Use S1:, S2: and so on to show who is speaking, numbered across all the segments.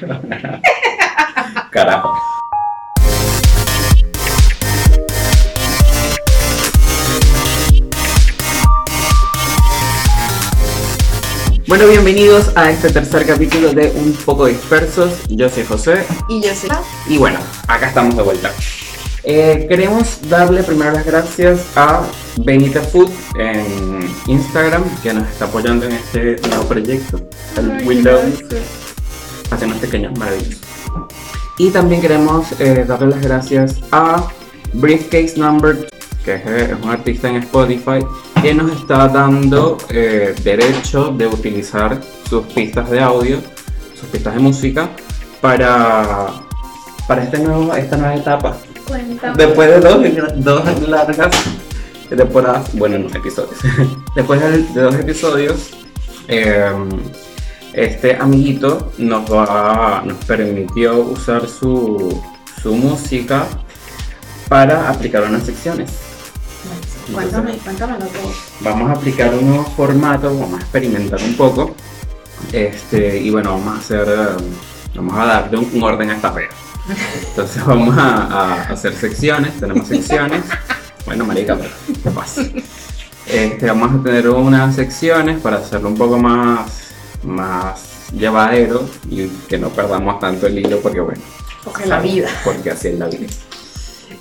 S1: Carajo. Bueno, bienvenidos a este tercer capítulo de Un poco dispersos. Yo soy José
S2: Y yo soy.
S1: y bueno, acá estamos de vuelta. Eh, queremos darle primero las gracias a Benita Food en Instagram que nos está apoyando en este nuevo proyecto, el Windows, haciendo pequeños maravillosos. Y también queremos eh, darle las gracias a Briefcase Number, que es, eh, es un artista en Spotify, que nos está dando eh, derecho de utilizar sus pistas de audio, sus pistas de música, para, para este nuevo, esta nueva etapa.
S2: Cuéntame.
S1: Después de dos, dos largas temporadas, bueno, no, episodios. Después de, de dos episodios, eh, este amiguito nos va, nos permitió usar su, su música para aplicar unas secciones.
S2: Cuéntame, cuéntamelo todo.
S1: Vamos a aplicar un nuevo formato, vamos a experimentar un poco. Este, y bueno, vamos a hacer, vamos a darle un, un orden a esta pega. Entonces vamos a, a hacer secciones, tenemos secciones. Bueno, marica, pero ¿qué pasa? Este, vamos a tener unas secciones para hacerlo un poco más, más llevadero y que no perdamos tanto el hilo porque bueno,
S2: Porque la vida.
S1: porque así es la vida.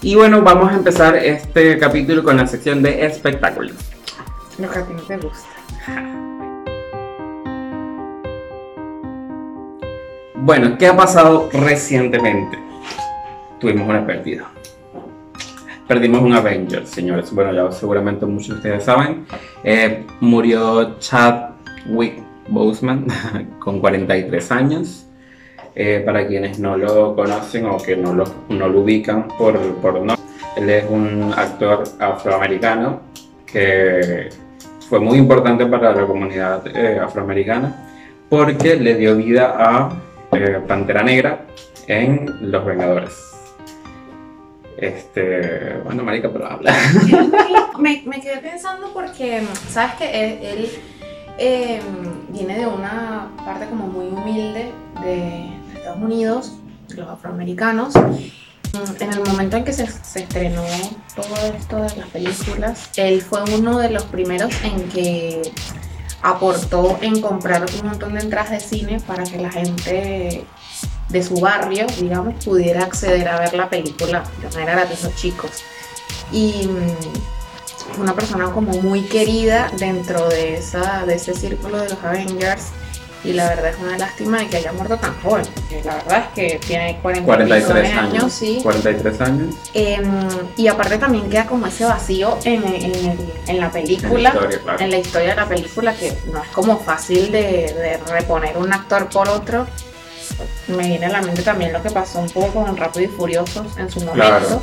S1: Y bueno, vamos a empezar este capítulo con la sección de espectáculos.
S2: Lo que a ti no te gusta.
S1: Bueno, ¿qué ha pasado recientemente? Tuvimos una pérdida. Perdimos un Avenger, señores. Bueno, ya seguramente muchos de ustedes saben. Eh, murió Chadwick Boseman con 43 años. Eh, para quienes no lo conocen o que no lo, no lo ubican por, por no, él es un actor afroamericano que fue muy importante para la comunidad eh, afroamericana porque le dio vida a eh, Pantera Negra en Los Vengadores. Este, bueno, marica, pero habla.
S2: me, me quedé pensando porque, ¿sabes que Él, él, eh, viene de una parte como muy humilde de, Estados Unidos, de los afroamericanos. Mm, En el momento en que se, estrenó todo esto de las películas, él fue uno de los primeros en que aportó en comprar un montón de entradas de cine para que la gente de su barrio, digamos, pudiera acceder a ver la película de manera gratis los chicos. Y mm, una persona como muy querida dentro de, esa, de ese círculo de los Avengers. Y la verdad es una lástima de que haya muerto tan joven, porque la verdad es que tiene 40
S1: 43 años.
S2: años, sí.
S1: 43 años.
S2: Em, y aparte también queda como ese vacío en, en el- en la película,
S1: En la historia, claro.
S2: en la historia de la película, que no es como fácil de, de reponer un actor por otro. Me viene a la mente también lo que pasó un poco con Rápido y Furiosos en su momento,
S1: Claro.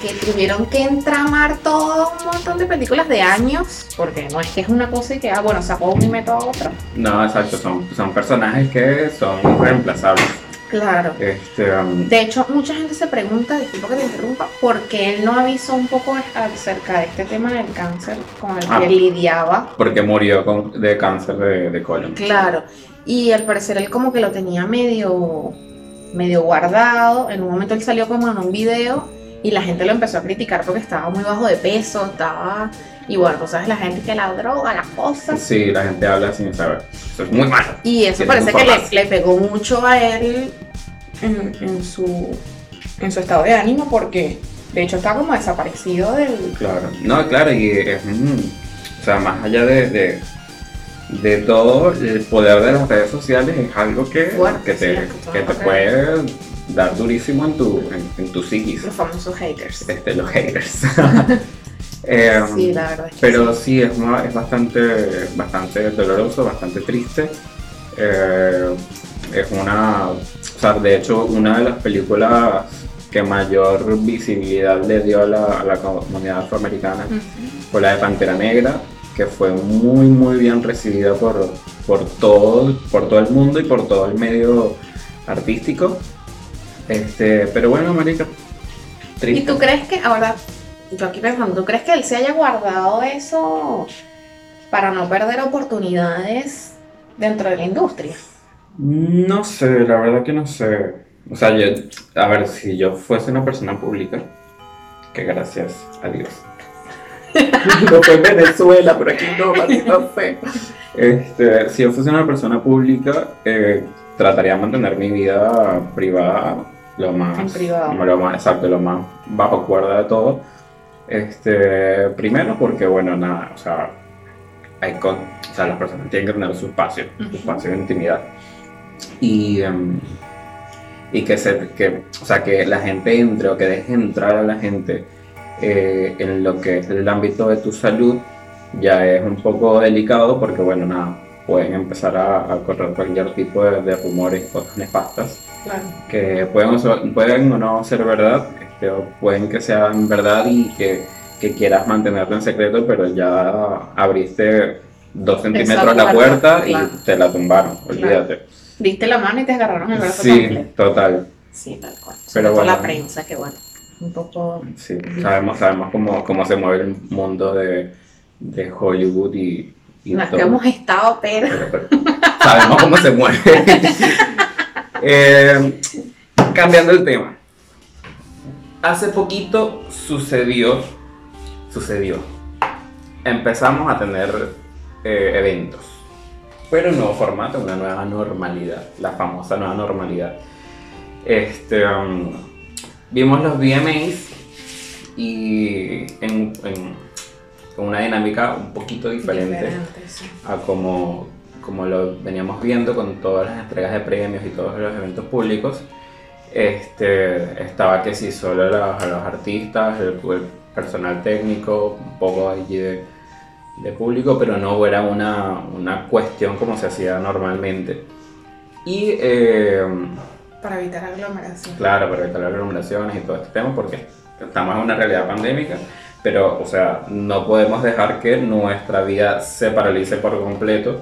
S2: Que tuvieron que entramar todo un montón de películas de años, porque no es que es una cosa y que, ah, bueno, sacó un y meto a otro.
S1: No, exacto, son, son personajes que son reemplazables.
S2: Claro.
S1: Este, um,
S2: De hecho, mucha gente se pregunta, disculpa que te interrumpa, ¿por qué él no avisó un poco acerca de este tema del cáncer con el
S1: Ah.
S2: que lidiaba?
S1: porque murió con- de cáncer de, de colon.
S2: Claro. Y al parecer él como que lo tenía medio, medio guardado. En un momento él salió como en un video y la gente lo empezó a criticar porque estaba muy bajo de peso, estaba... Y bueno, tú sabes la gente que la droga, las cosas.
S1: Sí, la gente habla sin saber. Eso es muy malo.
S2: Y eso parece
S1: que
S2: le, pegó mucho a él en, en su, en su estado de ánimo porque de hecho está como desaparecido del...
S1: Claro, no, claro, y es, mm, o sea, más allá de, de, de todo, el poder de las redes sociales es algo que,
S2: Fuerte,
S1: que te,
S2: sí, que
S1: te puede dar durísimo en tu, en, en tu psiquis,
S2: Los famosos haters.
S1: este, los haters. Eh,
S2: Sí, la verdad es que
S1: pero
S2: sí.
S1: sí, es, una- es bastante, bastante doloroso, bastante triste. Eh, es una, o sea, de hecho, una de las películas que mayor visibilidad le dio a la, a la comunidad afroamericana fue la de Pantera Negra, que fue muy muy bien recibida por, por, todo, por todo el mundo y por todo el medio artístico. Este, pero bueno, marica,
S2: ¿Y
S1: triste.
S2: tú crees que, ahora, yo aquí pensando, ¿tú crees que él se haya guardado eso para no perder oportunidades dentro de la industria?
S1: No sé, la verdad que no sé. O sea, yo, a ver, si yo fuese una persona pública, que gracias a Dios. no fue en Venezuela, pero aquí no, no sé. Este, si yo fuese una persona pública, eh, trataría de mantener mi vida privada lo más,
S2: En privado.
S1: lo más exacto, lo más bajo cuerda de todo. Este, primero porque, bueno, nada, o sea, hay con, o sea, las personas tienen que tener su espacio, su espacio de intimidad. Y, em, y que, se, que, o sea, que la gente entre o que deje entrar a la gente eh, en lo que es el ámbito de tu salud ya es un poco delicado porque, bueno, nada, pueden empezar a, a correr cualquier tipo de, de rumores, cosas nefastas
S2: Claro.
S1: que pueden pueden o no ser verdad, este, o pueden que sean verdad y que, que quieras mantenerlo en secreto, pero ya abriste dos centímetros la
S2: puerta,
S1: puerta y
S2: claro.
S1: te la tumbaron, olvídate.
S2: Diste la mano y te agarraron el brazo
S1: Sí,
S2: completo.
S1: total.
S2: Sí, tal cual.
S1: Pero bueno.
S2: la prensa, que bueno, un poco...
S1: Sí, sabemos, sabemos cómo, cómo se mueve el mundo de, de Hollywood y, y
S2: No es
S1: todo.
S2: que hemos estado, pero...
S1: pero- pero sabemos cómo se mueve. Eh, cambiando el tema. Hace poquito sucedió, sucedió. Empezamos a tener eh, eventos, pero un nuevo formato, una nueva normalidad, la famosa nueva normalidad. Este, um, vimos los VMAs y en, en- con una dinámica un poquito diferente
S2: Diferente, sí.
S1: a como, como lo veníamos viendo con todas las entregas de premios y todos los eventos públicos. Este, estaba que sí, solo los, los artistas, el, el personal técnico, un poco allí de, de público, pero no era una, una cuestión como se hacía normalmente. Y eh,
S2: Para evitar aglomeración.
S1: Claro, para evitar aglomeraciones y todo este tema, porque estamos en una realidad pandémica, pero, o sea, no podemos dejar que nuestra vida se paralice por completo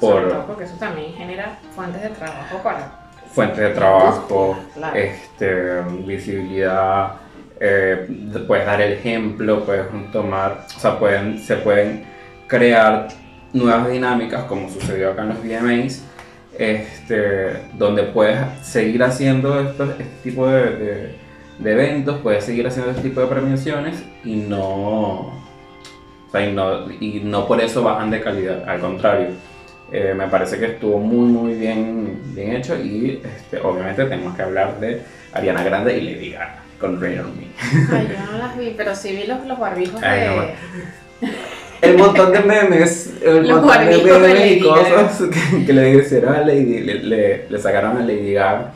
S2: Sobre
S1: por-
S2: todo porque eso también genera fuentes de trabajo para...
S1: fuentes de trabajo,
S2: Claro.
S1: este, visibilidad, eh, puedes dar el ejemplo, puedes tomar, o sea, pueden, se pueden crear nuevas dinámicas como sucedió acá en los VMAs, este, donde puedes seguir haciendo estos, este tipo de, de- de eventos, puedes seguir haciendo este tipo de premiaciones y no, o sea, y no, y no por eso bajan de calidad, al contrario. Eh, me parece que estuvo muy muy bien, bien hecho y este, obviamente tenemos que hablar de Ariana Grande y Lady Gaga con Rain on Me.
S2: Ay, yo no las vi, pero sí vi los, los barbijos
S1: Ay,
S2: de...
S1: no. El montón de memes, el
S2: Los
S1: montón de memes y cosas que, que le hicieron a Lady, le, le- le sacaron a Lady Gaga.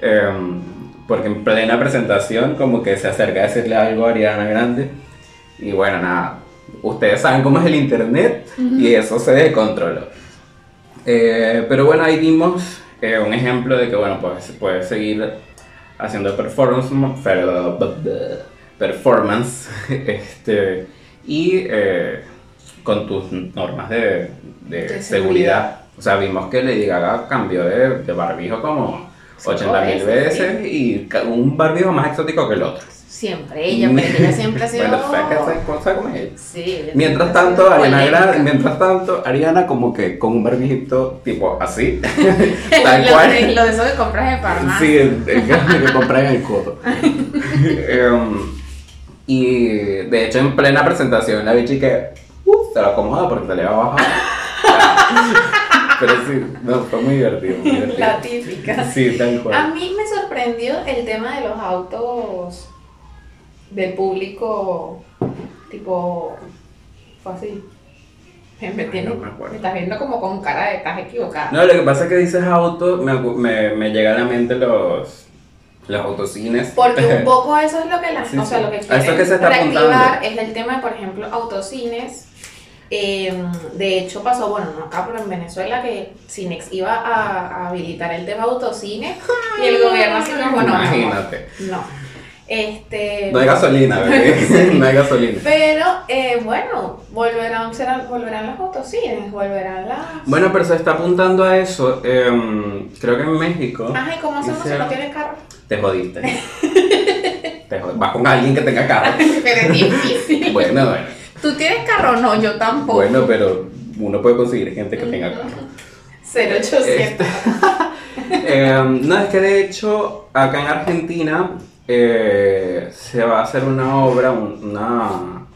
S1: em, porque en plena presentación como que se acerca a decirle algo a Ariana Grande. Y bueno, nada, ustedes saben cómo es el internet y eso se descontroló. Eh, pero bueno, ahí dimos eh, un ejemplo de que bueno, pues se puede seguir haciendo performance, performance este, y eh, con tus normas de, de
S2: De
S1: seguridad.
S2: seguridad.
S1: O sea, vimos que Lady Gaga cambió de, de barbijo como
S2: Cinco
S1: 80 mil
S2: veces,
S1: y un barbijo más exótico que el otro.
S2: Siempre ella, porque ella siempre ha sido...
S1: Bueno, ¿sabes qué- sabes- sabes cómo es ella?
S2: Sí,
S1: Mientras tanto, Ariana. Grande, mientras tanto, Ariana como que con un barbijito tipo así,
S2: Lo
S1: tal
S2: de-
S1: cual.
S2: Lo de eso que compras en farmacia.
S1: Sí, el, el que, compran en el codo. Em, y de hecho en plena presentación la bichi que uh, se lo acomoda porque se le va a bajar. Pero sí, no, fue muy divertido. Muy divertido.
S2: La típica.
S1: Sí, tal
S2: A
S1: cual.
S2: mí me sorprendió el tema de los autos del público, tipo, fue así. Me, me
S1: Ay,
S2: tienes-
S1: no me acuerdo.
S2: me estás viendo como con cara de estás equivocada.
S1: No, lo que pasa es que dices auto, me, me, me llega a la mente los, los autocines.
S2: Porque un poco eso es lo que la,
S1: Sí,
S2: o sea,
S1: sí.
S2: lo que quieren
S1: que se está
S2: reactivar es el tema de, por ejemplo, autocines. Eh, de hecho pasó, bueno, no acá, pero en Venezuela que Cinex iba a, a habilitar el tema autocines y el gobierno así como, no,
S1: Imagínate.
S2: no. Este,
S1: No hay gasolina, bebé. No hay gasolina.
S2: Pero eh, bueno, volverán, serán, volverán los autocines, volverán las.
S1: Bueno, pero se está apuntando a eso. em, creo que en México
S2: Ajá, ¿y cómo hacemos si no tienes carro?
S1: te jodiste. Te jod- Vas con alguien que tenga carro.
S2: Pero es difícil.
S1: Bueno, bueno.
S2: ¿Tú tienes carro? No, yo tampoco.
S1: Bueno, pero uno puede conseguir gente que tenga carro.
S2: 0800.
S1: Este, eh, no, es que de hecho acá en Argentina eh, se va a hacer una obra, un- una,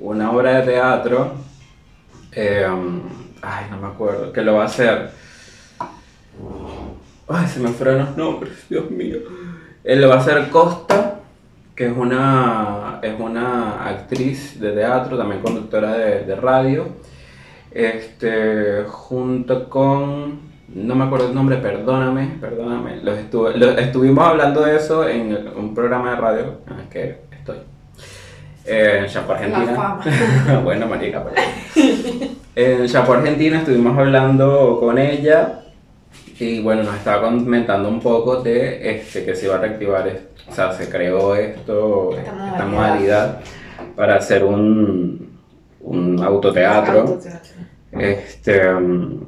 S1: una obra de teatro. eh, ay, no me acuerdo, que lo va a hacer. Ay, se me fueron los nombres, Dios mío. Él lo va a hacer Costa, que es una, es una actriz de teatro, también conductora de, de radio. Este, junto con, no me acuerdo el nombre, perdóname, perdóname. Los estuve- lo- estuvimos hablando de eso en un programa de radio en el que estoy. Eh, en Chapo, Argentina.
S2: fama.
S1: bueno, marica, perdón. En Chapo, Argentina estuvimos hablando con ella y bueno, nos estaba comentando un poco de este, que se iba a reactivar, o sea, se creó esto,
S2: Esta modalidad
S1: para hacer un, un autoteatro.
S2: Autoteatro.
S1: Este, um,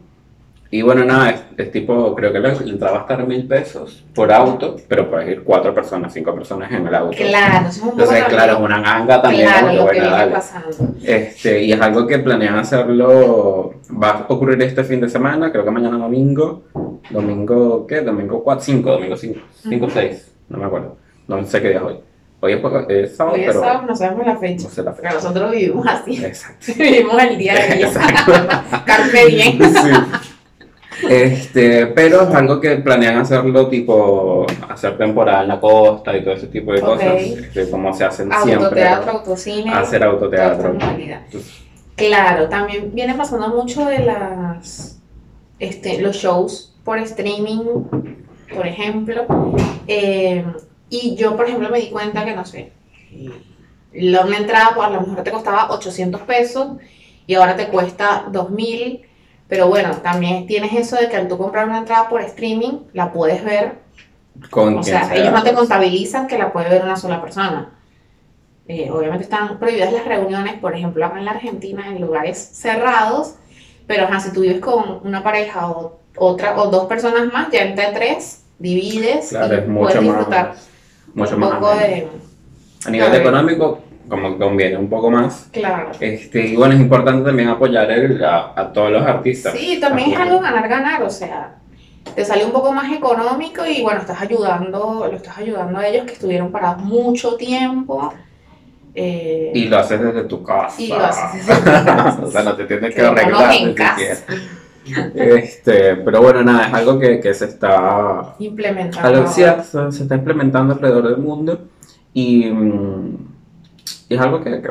S1: y bueno, nada, es, es tipo, creo que la entrada va a estar mil pesos por auto, pero puedes ir cuatro personas, cinco personas en el auto.
S2: Claro, es un
S1: Entonces, claro, es una ganga también.
S2: Claro, lo que viene pasando.
S1: Este, y es algo que planean hacerlo, va a ocurrir este fin de semana, creo que mañana domingo, domingo, ¿qué? Domingo 4, 5, domingo 5, 5
S2: Ujú.
S1: 6, no me acuerdo, no sé qué día es hoy. Hoy es, es sábado,
S2: Hoy es
S1: pero
S2: sábado, no sabemos la fecha.
S1: no sé la
S2: Porque
S1: fecha.
S2: nosotros vivimos así.
S1: Exacto.
S2: vivimos el día a día. Carpe diem.
S1: Sí. Este, pero es algo que planean hacerlo tipo hacer temporada en la costa y todo ese tipo de cosas, este, como se hacen siempre,
S2: Autoteatro, autocine.
S1: hacer autoteatro.
S2: Claro, también viene pasando mucho de las este, los shows por streaming, por ejemplo. Eh, y yo, por ejemplo, me di cuenta que no sé. La una entrada pues, a lo mejor te costaba 800 pesos y ahora te cuesta 2000. Pero bueno, también tienes eso de que al tú comprar una entrada por streaming, la puedes ver
S1: Con
S2: o
S1: quien
S2: sea, ellos no te contabilizan que la puede ver una sola persona. Eh, obviamente están prohibidas las reuniones, por ejemplo, acá en la Argentina, en lugares cerrados, pero ajá, si tú vives con una pareja o otra o dos personas más, ya entre tres, divides
S1: Claro,
S2: y
S1: es mucho
S2: puedes
S1: más,
S2: disfrutar
S1: mucho
S2: un
S1: más
S2: poco de...
S1: A nivel
S2: Claro.
S1: económico, como que conviene un poco más.
S2: Claro.
S1: Este, y bueno, es importante también apoyar el- a, a todos los artistas.
S2: Sí, también es algo ganar-ganar, o sea, te sale un poco más económico y bueno, estás ayudando, lo estás ayudando a ellos que estuvieron parados mucho tiempo. eh,
S1: Y lo haces desde tu casa.
S2: Y lo haces desde tu casa.
S1: o sea, no te tienes que
S2: Quedémonos
S1: arreglar
S2: en
S1: ni
S2: casa.
S1: siquiera. Este, pero bueno, nada, es algo que, que se está
S2: implementando.
S1: algo- sí, se, se está implementando alrededor del mundo y, mm, y es algo que, que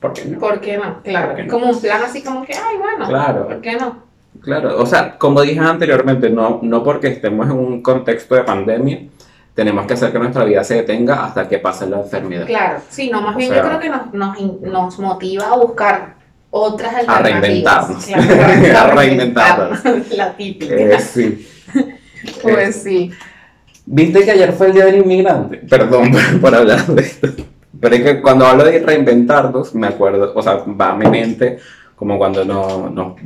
S1: ¿por qué no?
S2: ¿Por qué no? Claro,
S1: ¿Por qué
S2: es
S1: no?
S2: como un plan así como que, ay, bueno,
S1: Claro.
S2: ¿por qué no?
S1: Claro, o sea, como dije anteriormente, no, no porque estemos en un contexto de pandemia, tenemos que hacer que nuestra vida se detenga hasta que pase la enfermedad.
S2: Claro, sí, no, más
S1: O
S2: bien
S1: sea-
S2: yo creo que nos, nos, nos motiva a buscar otras
S1: A
S2: alternativas.
S1: reinventarnos.
S2: Claro,
S1: A reinventarnos.
S2: La típica.
S1: Eh, sí.
S2: Pues sí.
S1: ¿Viste que ayer fue el Día del Inmigrante? Perdón por, por hablar de esto. Pero es que cuando hablo de reinventarnos, me acuerdo, o sea, va a mi mente como cuando no- nos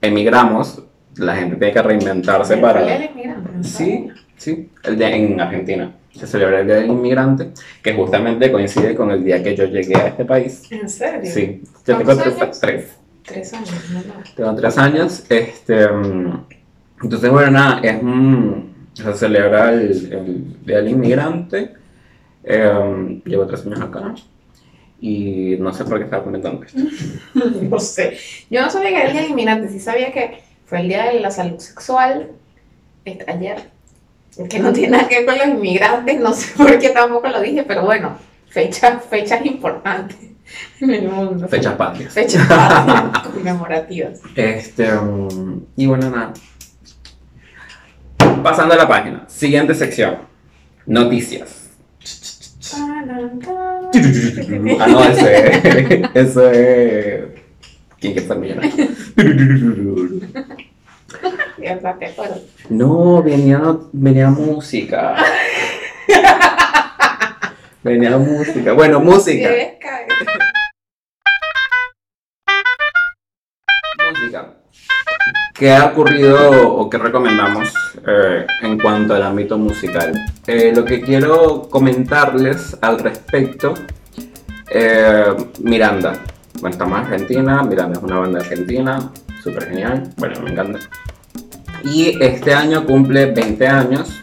S1: emigramos, la gente tiene que reinventarse
S2: El
S1: para...
S2: Día del Inmigrante, ¿no
S1: Sí, sí, el día en Argentina. Se celebra el Día del Inmigrante, que justamente coincide con el día que yo llegué a este país.
S2: ¿En serio?
S1: Sí, yo tengo
S2: ¿Cuántos
S1: tres,
S2: años?
S1: tres.
S2: Tres años, no, no.
S1: Tengo tres años. Este, mm, entonces, bueno, nada, es un- se celebra el, el Día del Inmigrante. Eh, llevo tres años acá. Y no sé por qué estaba comentando esto.
S2: No sé. Yo no sabía que era el día del inmigrante, sí sabía que fue el día de la salud sexual ayer. Que no tiene nada que ver con los inmigrantes, no sé por qué tampoco lo dije, pero bueno, fecha, fechas importantes en el mundo.
S1: Fechas patrias.
S2: Fechas patrias conmemorativas.
S1: Este, mm, y bueno, nada. Pasando a la página. Siguiente sección. Noticias. Ah, no, ese, eso es. ¿Quién quiere ser millonario?
S2: Te acuerdo.
S1: No, venía, venía música. Venía música. Bueno. Música. ¿Qué ha ocurrido o qué recomendamos eh, en cuanto al ámbito musical? Eh, lo que quiero comentarles al respecto, eh, Miranda. Bueno, estamos en Argentina, Miranda es una banda argentina, súper genial, bueno, me encanta. Y este año cumple 20 años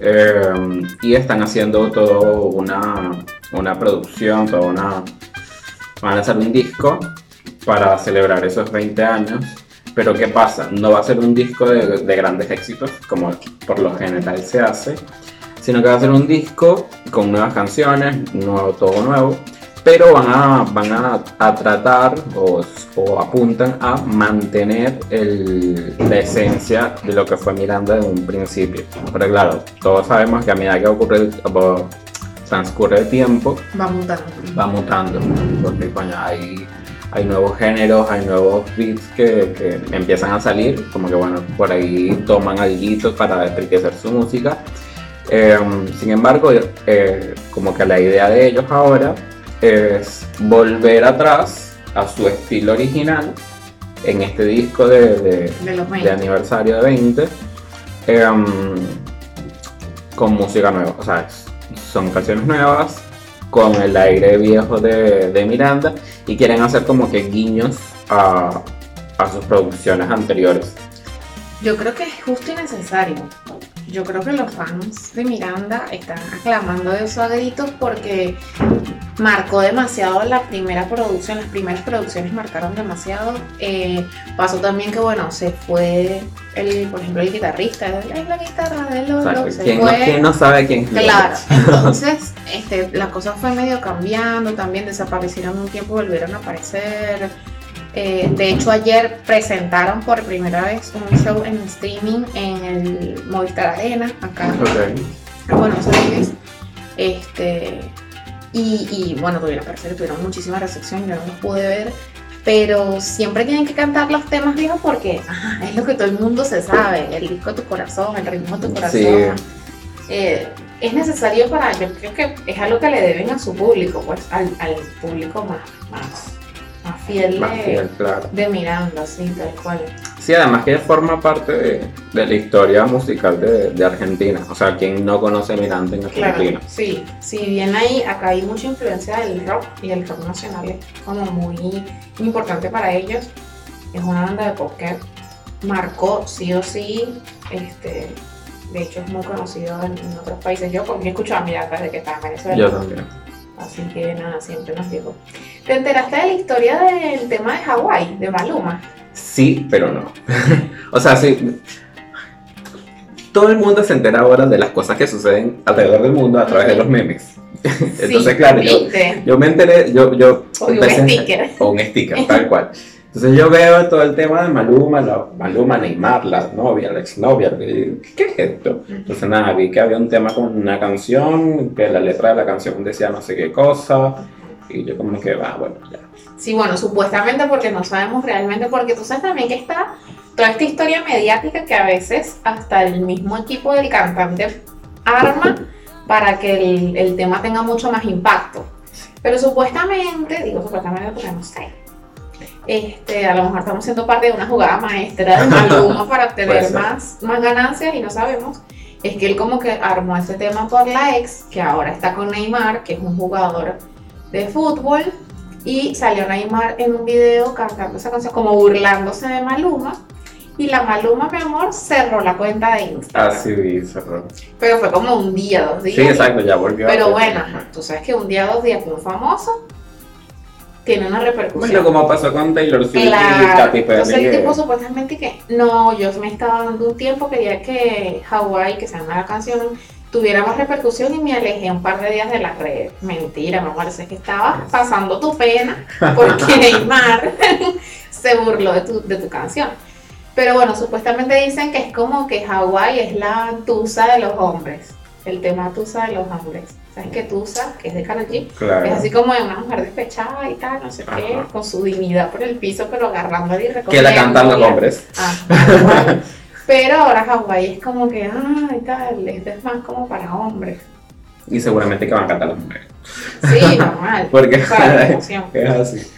S1: eh, y están haciendo todo una, una producción, toda una... Van a hacer un disco para celebrar esos 20 años. Pero ¿qué pasa? No va a ser un disco de, de grandes éxitos, como por lo general se hace, sino que va a ser un disco con nuevas canciones, nuevo, todo nuevo, pero van a, van a, a tratar o, o, apuntan a mantener el, la esencia de lo que fue Miranda en un principio. Pero claro, todos sabemos que a medida que ocurre transcurre el tiempo,
S2: va mutando.
S1: Va mutando, porque coño, hay, hay nuevos géneros, hay nuevos beats que, que, empiezan a salir, como que bueno, por ahí toman algo para enriquecer su música. Eh, sin embargo, eh, como que la idea de ellos ahora es volver atrás a su estilo original en este disco de, de,
S2: de,
S1: de aniversario de 20 eh, con música nueva. O sea, son canciones nuevas con el aire viejo de, de Miranda y quieren hacer como que guiños a, a sus producciones anteriores.
S2: Yo creo que es justo y necesario. Yo creo que los fans de Miranda están aclamando eso a gritos porque marcó demasiado la primera producción, las primeras producciones marcaron demasiado. Eh, pasó también que, bueno, se fue, el, por ejemplo, el guitarrista, es la guitarra de.
S1: Exacto.
S2: se
S1: ¿Quién,
S2: fue.
S1: no, quién no sabe quién es
S2: Claro, entonces este, la cosa fue medio cambiando, también desaparecieron un tiempo, volvieron a aparecer. Eh, de hecho, ayer presentaron por primera vez un show en streaming en el Movistar Arena, acá
S1: Okay.
S2: en Buenos Aires. Este, y, y, bueno, tuvieron, parece que tuvieron muchísima recepción, yo no los pude ver. Pero siempre tienen que cantar los temas viejos porque ajá, es lo que todo el mundo se sabe, el disco de tu corazón, el ritmo de tu corazón.
S1: Sí.
S2: Eh, es necesario para, yo creo que es algo que le deben a su público, pues al, al público más, más, más fiel,
S1: Más
S2: de,
S1: fiel, claro.
S2: de Miranda, sí, tal cual.
S1: Sí, además que forma parte de, de la historia musical de, de, Argentina. O sea, quien no conoce Miranda en Argentina.
S2: Claro, sí, si bien hay, acá hay mucha influencia del rock y el rock nacional es como muy importante para ellos. Es una banda de pop que marcó sí o sí, este, de hecho es muy conocido en, en otros países. Yo porque he escuchado a Miranda desde que estaba en Venezuela.
S1: Yo también.
S2: Así que nada, siempre nos llegó. ¿Te enteraste de la historia del tema de Hawái, de Maluma?
S1: Sí, pero no. o sea, sí. Todo el mundo se entera ahora de las cosas que suceden alrededor del mundo a través de los memes. Entonces,
S2: sí,
S1: claro, yo, yo, me enteré, yo, yo
S2: O un sticker.
S1: o un sticker, tal cual. Entonces yo veo todo el tema de Maluma, la, Maluma, Neymar, la novia, la exnovia, ¿qué es esto? Entonces nada, vi que había un tema con una canción, que la letra de la canción decía no sé qué cosa, y yo como que va, bueno, ya.
S2: Sí, bueno, supuestamente porque no sabemos realmente, porque tú sabes también que está toda esta historia mediática que a veces hasta el mismo equipo del cantante arma para que el, el tema tenga mucho más impacto. Pero supuestamente, digo supuestamente porque no sé, este, a lo mejor estamos siendo parte de una jugada maestra de Maluma para obtener más, más ganancias y no sabemos. Es que él como que armó ese tema por la ex, que ahora está con Neymar, que es un jugador de fútbol, y salió Neymar en un video cantando esa canción, como burlándose de Maluma. Y la Maluma, mi amor, cerró la cuenta de Instagram.
S1: Así vi, cerró.
S2: Pero fue como un día, dos días.
S1: Sí, exacto, ya volvió.
S2: Pero bueno, tú sabes que un día, dos días que un famoso tiene una repercusión.
S1: Bueno, como pasó con Taylor Swift y
S2: Claro,
S1: Katy Perry.
S2: entonces el tipo supuestamente que no, yo me estaba dando un tiempo, quería que Hawaii, que se llama la canción, tuviera más repercusión y me alejé un par de días de las redes. Mentira, me parece que estaba pasando tu pena porque Neymar se burló de tu, de tu canción. Pero bueno, supuestamente dicen que es como que Hawaii es la tusa de los hombres, el tema tusa de los hombres. ¿Sabes que tusa, que es de Karol G?
S1: Claro.
S2: Es así como de una mujer despechada y tal, no sé qué, con su dignidad por el piso, pero agarrándola y
S1: Que la cantan los hombres.
S2: Ah. Pero ahora Hawái es como que, ah, y tal, esto es más como para hombres.
S1: Y seguramente que van a cantar las mujeres.
S2: Sí, normal.
S1: Porque
S2: Para la emoción.
S1: es así.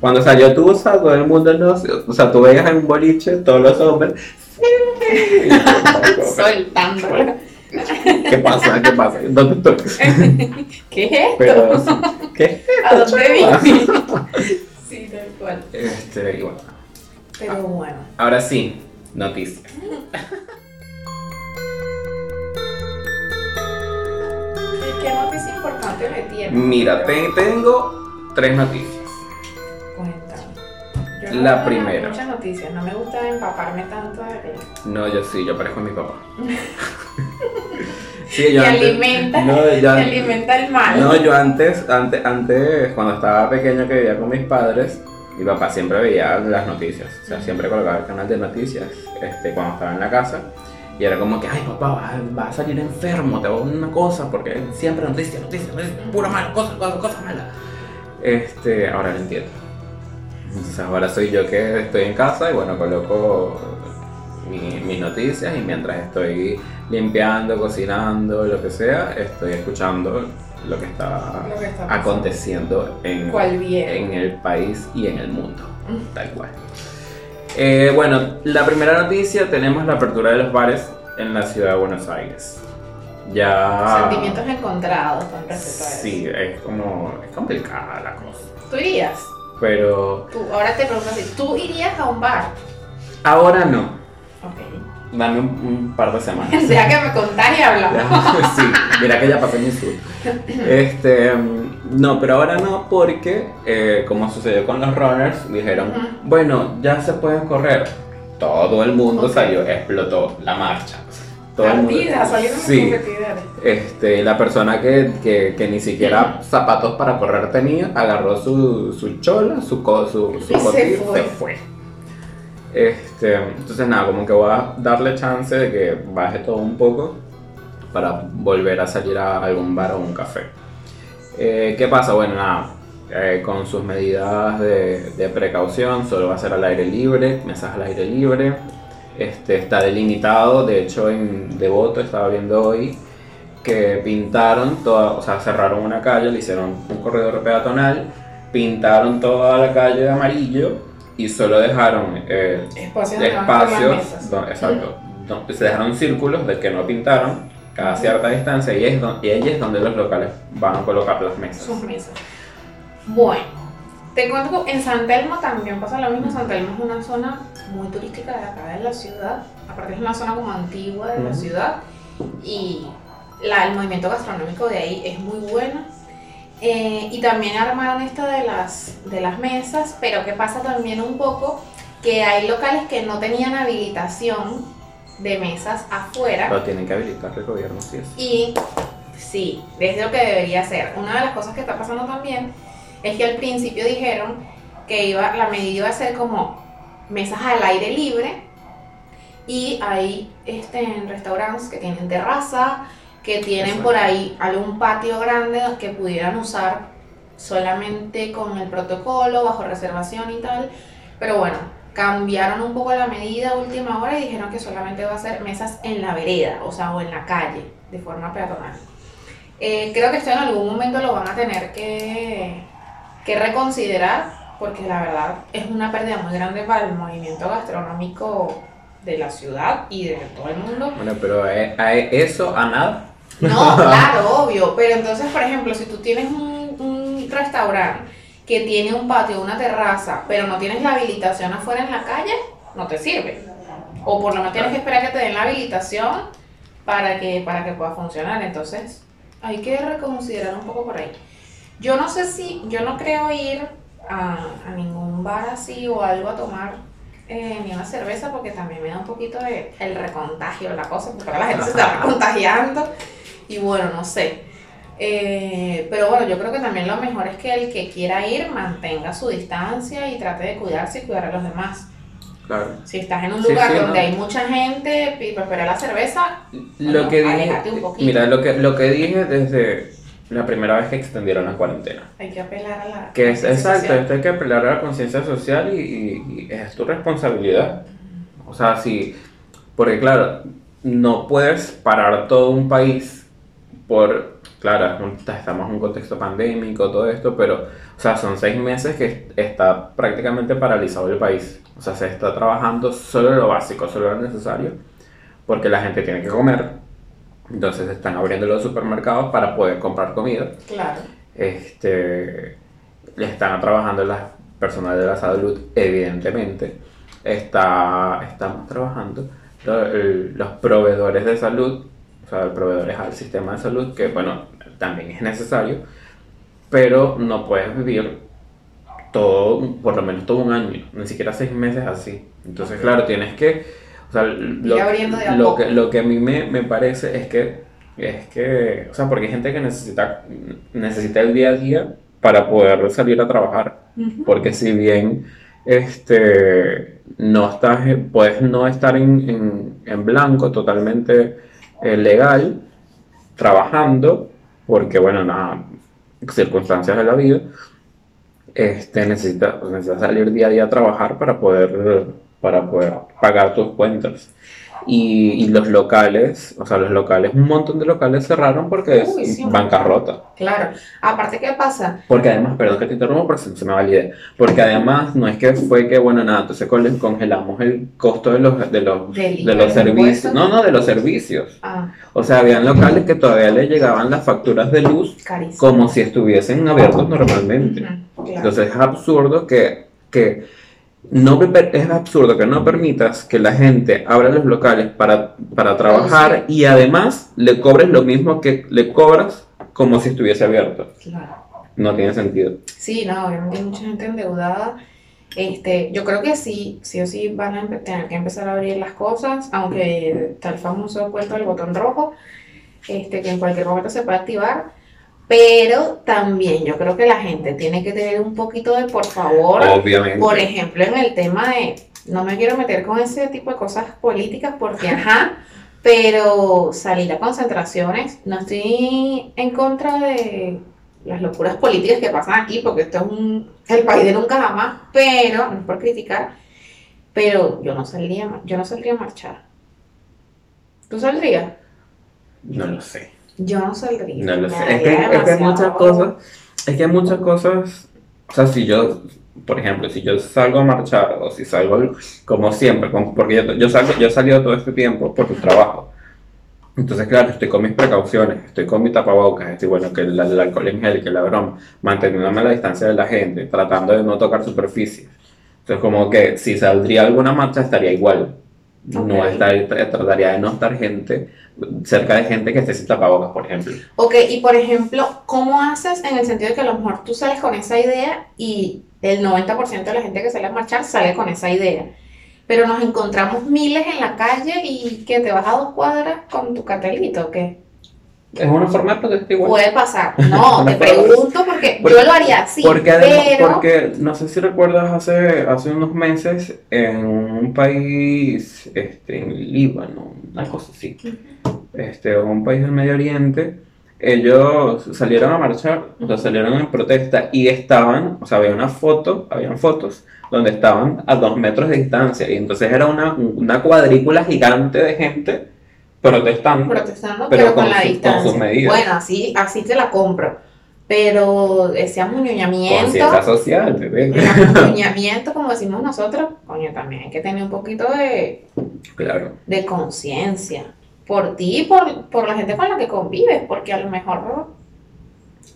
S1: Cuando salió Tusa, todo el mundo no. O sea, tú veías en un boliche todos los hombres. "Sí". ¿Qué pasa? ¿Qué pasa? ¿Dónde estoy?
S2: ¿Qué es esto?
S1: Pero, ¿qué?
S2: ¿A dónde vine? sí, tal cual.
S1: Este, bueno.
S2: Pero bueno.
S1: Ahora sí, noticias.
S2: ¿Y qué noticia importante me tienes?
S1: Mira, te- tengo tres noticias.
S2: Cuéntame. Yo
S1: La
S2: no
S1: primera.
S2: Muchas noticias, no me gusta empaparme tanto de
S1: No, yo sí, yo parezco a mi papá. sí, antes-
S2: alimenta,
S1: No, yo
S2: alimenta el mal.
S1: No, yo antes, antes, antes, cuando estaba pequeño que vivía con mis padres, mi papá siempre veía las noticias. O sea, siempre colocaba el canal de noticias este, cuando estaba en la casa. Y era como que, ay papá, vas a, vas a salir enfermo, te va a dar una cosa, porque siempre noticias, noticias, noticias, pura mala, cosas, cosas, cosas malas. Este, ahora lo entiendo. Entonces ahora soy yo que estoy en casa y bueno, coloco mi- mis noticias y mientras estoy limpiando, cocinando, lo que sea, estoy escuchando lo que está,
S2: Lo que está pasando.
S1: aconteciendo en, en el país y en el mundo,
S2: Mm.
S1: tal cual. Eh, bueno, la primera noticia tenemos la apertura de los bares en la ciudad de Buenos Aires. Ya...
S2: Sentimientos encontrados con respecto a eso.
S1: Sí, es como... es complicada la cosa.
S2: ¿Tú irías?
S1: Pero
S2: Tú, ahora te pregunto así, ¿tú irías a un bar?
S1: ahora no.
S2: Ok.
S1: Dame un, un par de semanas.
S2: Deja que me contagie y hablamos.
S1: sí, mira que ya pasé mi sur. Este, no, pero ahora no porque, eh, como sucedió con los runners, dijeron, bueno, ya se pueden correr. Todo el mundo salió, explotó la marcha. Todo el mundo- Sí, este, la persona que, que, que ni siquiera zapatos para correr tenía, agarró su, su chola, su, su, su
S2: Y se
S1: cotillo,
S2: fue.
S1: se fue. Este, entonces nada, como que voy a darle chance de que baje todo un poco para volver a salir a algún bar o un café. Eh, ¿Qué pasa? Bueno, nada, eh, con sus medidas de, de precaución, solo va a ser al aire libre, mesas al aire libre. Este, está delimitado, de hecho en Devoto estaba viendo hoy que pintaron toda, o sea, cerraron una calle, le hicieron un corredor peatonal, pintaron toda la calle de amarillo y solo dejaron eh,
S2: Espacios mesas.
S1: exacto, se dejaron círculos de que no pintaron cada cierta distancia y, es don- y ahí es donde los locales van a colocar las mesas.
S2: sus mesas. Bueno, te cuento que en San Telmo también pasa lo mismo. San Telmo es una zona muy turística de acá de la ciudad. Aparte es una zona como antigua de la ciudad. Y la- el movimiento gastronómico de ahí es muy bueno. Eh, y también armaron esto de las, de las mesas, pero que pasa también un poco que hay locales que no tenían habilitación de mesas afuera.
S1: Lo tienen que habilitar el gobierno, sí es.
S2: Y sí, es lo que debería ser. Una de las cosas que está pasando también es que al principio dijeron que iba, la medida iba a ser como mesas al aire libre y hay este, restaurantes que tienen terraza, que tienen
S1: Exacto.
S2: por ahí algún patio grande que pudieran usar solamente con el protocolo, bajo reservación y tal. Pero bueno, cambiaron un poco la medida a última hora y dijeron que solamente va a ser mesas en la vereda, o sea, o en la calle, de forma peatonal. Eh, creo que esto en algún momento lo van a tener que, que reconsiderar, porque la verdad es una pérdida muy grande para el movimiento gastronómico de la ciudad y de todo el mundo.
S1: Bueno, pero a, a eso, a nada.
S2: No, claro, obvio. Pero entonces, por ejemplo, si tú tienes un, un restaurante que tiene un patio, una terraza, pero no tienes la habilitación afuera en la calle, no te sirve. O por lo menos tienes que esperar que te den la habilitación para que, para que pueda funcionar. Entonces, hay que reconsiderar un poco por ahí. Yo no sé si, yo no creo ir a, a ningún bar así o algo a tomar eh, ni una cerveza porque también me da un poquito de el recontagio, la cosa, porque la gente se está contagiando y bueno, no sé. Eh, pero bueno, yo creo que también lo mejor es que el que quiera ir mantenga su distancia y trate de cuidarse y cuidar a los demás.
S1: Claro.
S2: Si estás en un lugar
S1: sí,
S2: donde
S1: no.
S2: hay mucha gente y prefieres la cerveza,
S1: Lo
S2: Bueno,
S1: que
S2: aléjate un
S1: dije,
S2: poquito.
S1: mira, lo que, lo que dije desde la primera vez que extendieron la cuarentena.
S2: hay que apelar a la.
S1: Que es exacto, esto hay que apelar a la conciencia social y, y- y es tu responsabilidad. O sea, si, porque claro, no puedes parar todo un país por, claro, estamos en un contexto pandémico, todo esto, pero, o sea, son seis meses que está prácticamente paralizado el país. O sea, se está trabajando solo lo básico, solo lo necesario, porque la gente tiene que comer. Entonces están abriendo los supermercados para poder comprar comida
S2: Claro.
S1: este, están trabajando las personas de la salud, evidentemente. está, estamos trabajando los proveedores de salud, o sea, proveedores al sistema de salud, que bueno, también es necesario, pero no puedes vivir todo, por lo menos todo un año, ni siquiera seis meses así. Entonces, claro, tienes que, o sea, lo,
S2: de
S1: lo que, lo que a mí me, me parece es que, es que, o sea, porque hay gente que necesita, necesita el día a día para poder salir a trabajar.
S2: Ujú.
S1: Porque si bien este, no estás, puedes no estar en, en- en blanco totalmente eh, legal, trabajando, porque bueno, nada, circunstancias de la vida, este, necesitas necesitas salir día a día a trabajar para poder, para poder pagar tus cuentas. Y, y los locales, o sea, los locales, un montón de locales cerraron porque
S2: Uy,
S1: es
S2: sí,
S1: bancarrota.
S2: Claro. Aparte, ¿qué pasa?
S1: Porque además, perdón que te interrumpa, pero se, se me va la idea. Porque además no es que fue que, bueno, nada, entonces con- congelamos el costo de los, de los,
S2: Del-
S1: de los servicios. No, no, de los servicios.
S2: Ah,
S1: O sea, habían locales que todavía le llegaban las facturas de luz
S2: carísimo.
S1: como si estuviesen abiertos normalmente.
S2: Claro.
S1: Entonces es absurdo que, que no es absurdo que no permitas que la gente abra los locales para, para trabajar y además le cobres lo mismo que le cobras como si estuviese abierto.
S2: Claro.
S1: No tiene sentido.
S2: Sí, no, obviamente hay mucha gente endeudada. Este, yo creo que sí, sí o sí van a tener que empezar a abrir las cosas, aunque el famoso cuento del botón rojo, este, que en cualquier momento se puede activar. Pero también yo creo que la gente tiene que tener un poquito de por favor.
S1: Obviamente.
S2: Por ejemplo, en el tema de, no me quiero meter con ese tipo de cosas políticas porque, ajá, pero salir a concentraciones, no estoy en contra de las locuras políticas que pasan aquí, porque esto es un, el país de nunca jamás, pero, no es por criticar, pero yo no saldría, yo no saldría a marchar. ¿Tú saldrías?
S1: No lo sé.
S2: Yo no saldría.
S1: No lo sé. Es que, es que hay muchas cosas. Es que hay muchas cosas. O sea, si yo, por ejemplo, si yo salgo a marchar o si salgo como siempre, porque yo, yo, salgo, yo he salido todo este tiempo por tu trabajo. Entonces, claro, estoy con mis precauciones, estoy con mi tapabocas, estoy bueno, que el, el alcohol en gel, que la broma, manteniéndome a la distancia de la gente, tratando de no tocar superficies. Entonces, como que si saldría alguna marcha estaría igual. No
S2: Ok.
S1: estar, trataría de no estar gente cerca de gente que esté sin tapabocas, por ejemplo.
S2: Ok, y por ejemplo, ¿cómo haces en el sentido de que a lo mejor tú sales con esa idea y el 90% de la gente que sale a marchar sale con esa idea? Pero nos encontramos miles en la calle y que te vas a dos cuadras con tu cartelito, ¿o qué?
S1: Es una forma de protesta igual.
S2: Puede pasar. No, te pregunto porque
S1: Porque-
S2: yo lo haría así,
S1: porque,
S2: pero...
S1: porque no sé si recuerdas hace, hace unos meses en un país, este, en Líbano, una cosa así, este, un país del Medio Oriente, ellos salieron a marchar, o sea, salieron en protesta y estaban, o sea, había una foto, habían fotos donde estaban a dos metros de distancia y entonces era una, una cuadrícula gigante de gente protestando.
S2: protestando,
S1: Pero
S2: pero, con,
S1: con
S2: la
S1: su- con
S2: distancia.
S1: sus medidas.
S2: Bueno, así, así te la compro. Pero ese amuñoñamiento...
S1: Conciencia social, bebé.
S2: El acompañamiento, como decimos nosotros, coño, también hay que tener un poquito de,
S1: Claro.
S2: de conciencia por ti y por, por la gente con la que convives, porque a lo mejor,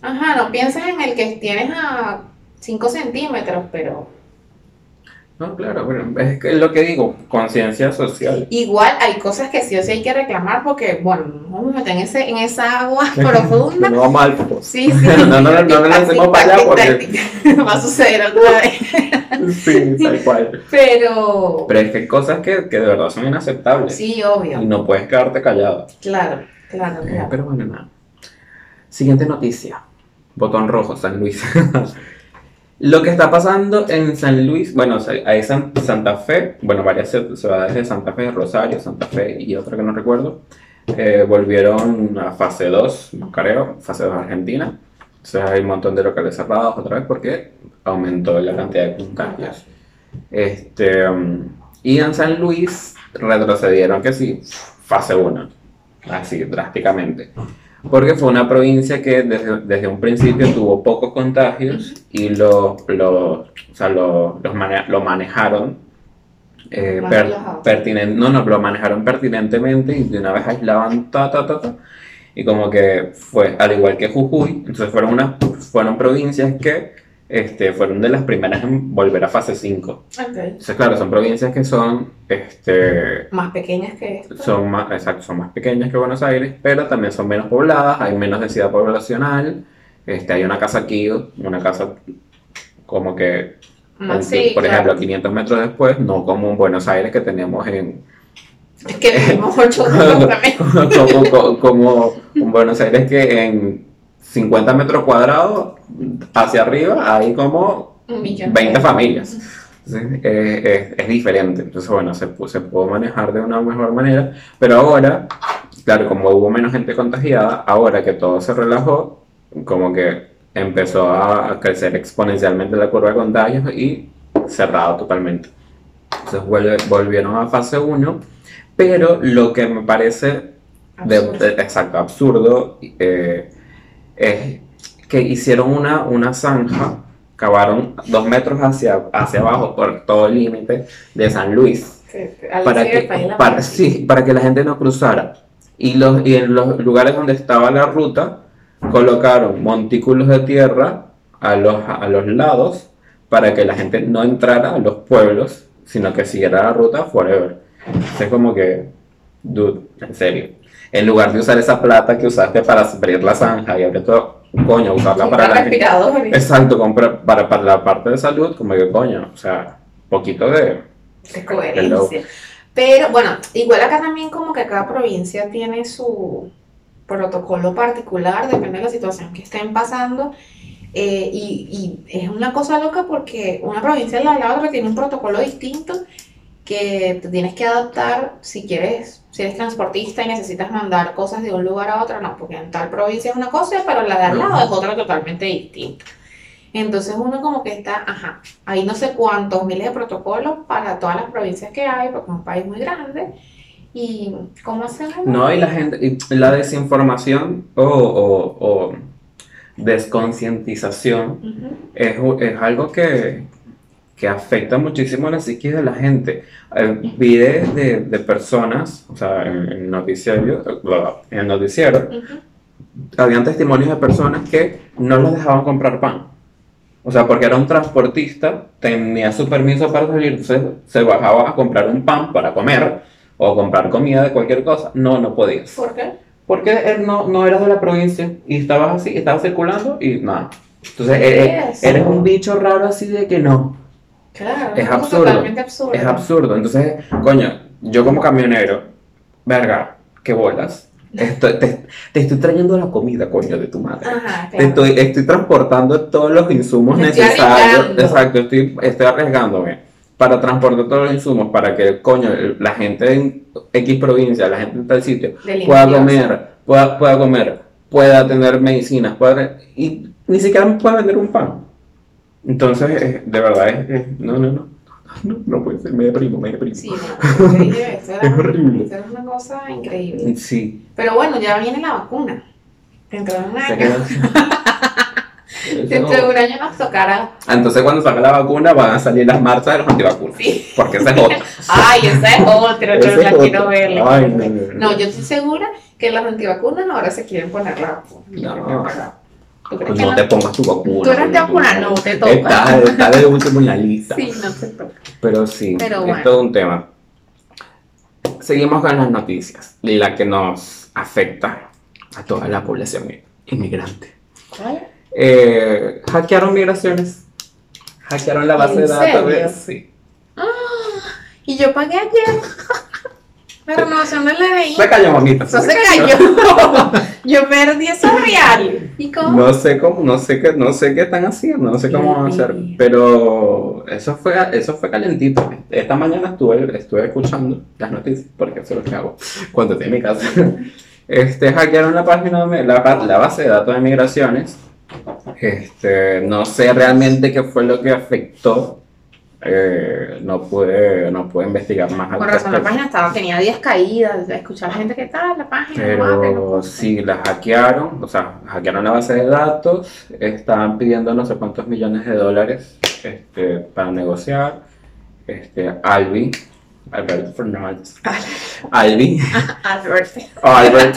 S2: ajá, no piensas en el que tienes a 5 centímetros, pero
S1: No, claro, pero es que es lo que digo, conciencia social.
S2: igual hay cosas que sí o sí hay que reclamar, porque, bueno, no vamos a meter en, ese, en esa agua profunda.
S1: No vamos al pues.
S2: Sí, sí.
S1: No, no, no, no le lancemos para allá porque-.
S2: Va a suceder otra vez.
S1: Sí, tal cual.
S2: Pero,
S1: Pero es que hay cosas que, que de verdad son inaceptables.
S2: sí,
S1: Y
S2: obvio.
S1: no puedes quedarte callado.
S2: Claro, claro,
S1: Eh,
S2: claro.
S1: Pero bueno, nada. Siguiente noticia. Botón rojo, San Luis. Lo que está pasando en San Luis, bueno, hay San- Santa Fe, bueno, varias ciudades de Santa Fe, Rosario, Santa Fe y otra que no recuerdo, eh, volvieron a fase 2, no creo, fase 2 Argentina. Sea, hay un montón de locales cerrados otra vez porque aumentó la cantidad de contagios. Este, um, y en San Luis retrocedieron que sí, fase 1, así drásticamente. Porque fue una provincia que desde, desde un principio tuvo pocos contagios y lo, lo, o sea, lo, los mane- lo manejaron eh, per-
S2: relajado.
S1: pertinen- no, no, lo manejaron pertinentemente y de una vez aislaban ta, ta, ta, ta. Y como que fue, al igual que Jujuy, entonces fueron, unas, fueron provincias que este, fueron de las primeras en volver a fase 5.
S2: Ok.
S1: Entonces, claro, son provincias que son, este,
S2: Más pequeñas que esto.
S1: son más, exacto, son más pequeñas que Buenos Aires, pero también son menos pobladas, hay menos densidad poblacional. Este, hay una casa aquí, una casa como que,
S2: Más,
S1: en-
S2: sí,
S1: por
S2: claro.
S1: ejemplo, 500 metros después, no como en Buenos Aires que tenemos en,
S2: Es que vivimos ocho
S1: como, como, como en Buenos Aires que en 50 metros cuadrados hacia arriba hay como
S2: Un millón.
S1: 20 familias. Entonces, eh, es, es diferente. Entonces, bueno, se, se pudo manejar de una mejor manera. Pero ahora, claro, como hubo menos gente contagiada, ahora que todo se relajó, como que empezó a, crecer exponencialmente la curva de contagios y cerrado totalmente. Entonces vuelve- volvieron a fase 1, pero lo que me parece de-
S2: Absurdo.
S1: de- exacto, absurdo eh, es que hicieron una, una zanja, cavaron dos metros hacia, hacia abajo por todo el límite de San Luis,
S2: al
S1: para que, para, sí, para que la gente no cruzara. Y, los, y en los lugares donde estaba la ruta, colocaron montículos de tierra a los, a los lados para que la gente no entrara a los pueblos, sino que siguiera la ruta forever. Es como que, dude, en serio. En lugar de usar esa plata que usaste para abrir la zanja y abrir todo, coño, usarla para la. Exacto, compra- para, para la parte de salud, como que coño, o sea, poquito de...
S2: de coherencia. Pero bueno, igual acá también como que cada provincia tiene su protocolo particular, depende de la situación que estén pasando. eh, y, y es una cosa loca porque una provincia la la otra tiene un protocolo distinto que te tienes que adaptar si quieres, si eres transportista y necesitas mandar cosas de un lugar a otro, no, porque en tal provincia es una cosa, pero la de al lado es otra totalmente distinta. Entonces uno como que está, ajá, hay no sé cuántos miles de protocolos para todas las provincias que hay, porque es un país muy grande. ¿Y cómo hacemos?
S1: No, y la gente, y la desinformación o, o- o desconcientización
S2: Ujú.
S1: es, u- es algo que, que afecta muchísimo la psiquis de la gente. Eh, vi de, de- de personas, o sea, en, en noticiario, en el noticiero,
S2: Ujú.
S1: habían testimonios de personas que no les dejaban comprar pan. O sea, porque era un transportista, tenía su permiso para salir, entonces se bajaba a comprar un pan para comer o comprar comida de cualquier cosa. No, no podías.
S2: ¿Por qué?
S1: Porque él no, no eras de la provincia y estabas así, estabas circulando y nada. Entonces, eh, eh,
S2: Eso.
S1: eres un bicho raro así de que no.
S2: Claro,
S1: Es absurdo.
S2: Totalmente absurdo.
S1: Es absurdo. Entonces, coño, yo como camionero, verga, qué bolas. Estoy- te, te estoy trayendo la comida, coño, de tu madre.
S2: Ajá,
S1: Te
S2: claro.
S1: Estoy, estoy transportando todos los insumos necesarios. Exacto, estoy, estoy arriesgándome para transportar todos los insumos para que, coño, la gente en X provincia, la gente en tal sitio,
S2: Del
S1: pueda comer, pueda, pueda comer, pueda tener medicinas, pueda, y ni siquiera me pueda vender un pan. Entonces, eh, de verdad, es, es- no, no, no, no, no puede ser, me deprimo, me deprimo.
S2: Sí, no, yo dije, esto era,
S1: Es horrible.
S2: esto era una cosa increíble.
S1: Sí,
S2: Pero bueno, ya viene la vacuna. Dentro de un año. Dentro de un año nos tocará.
S1: Entonces, cuando salga la vacuna, van a salir las marchas de los antivacunas.
S2: Sí.
S1: Porque esa es otra.
S2: Ay, esa es otra, yo la quiero
S1: otra.
S2: ver. la
S1: Ay,
S2: quiero ver.
S1: no, no,
S2: yo estoy segura que las antivacunas ahora se quieren poner la vacuna.
S1: No.
S2: no. ¿Tú crees que
S1: No
S2: no?
S1: te pongas tu vacuna.
S2: Tú eres de vacuna, no te toca.
S1: Estás está de último en la lista.
S2: Sí, no te toca.
S1: Pero sí,
S2: Pero
S1: es todo un tema. Seguimos con las noticias, la que nos afecta a toda la población inmigrante.
S2: ¿Vale?
S1: Eh, hackearon migraciones. Hackearon la base
S2: ¿En
S1: de datos. Sí.
S2: Y yo pagué ayer. La renovación del DNI.
S1: Se cayó, mamita.
S2: Eso se cayó. Yo perdí esos reales. ¿Y cómo?
S1: No sé cómo, no sé qué, no sé qué están haciendo, no sé cómo van a hacer, pero eso fue, eso fue calentito. Esta mañana estuve, estuve escuchando las noticias, porque eso es lo que hago cuando estoy en mi casa. Este, hackearon la página, de, la, la base de datos de migraciones. Este, no sé realmente qué fue lo que afectó. Eh, no pude, no pude investigar más
S2: Por razón, la página estaba, tenía 10 caídas. Escuchar gente que tal, la página. no no
S1: Pero
S2: puedo.
S1: sí, la hackearon, o sea, hackearon la base de datos, estaban pidiendo no sé cuántos millones de dólares este, para negociar. Este, Albi, Alberto Fernández, Albi,
S2: Albert.
S1: Albert,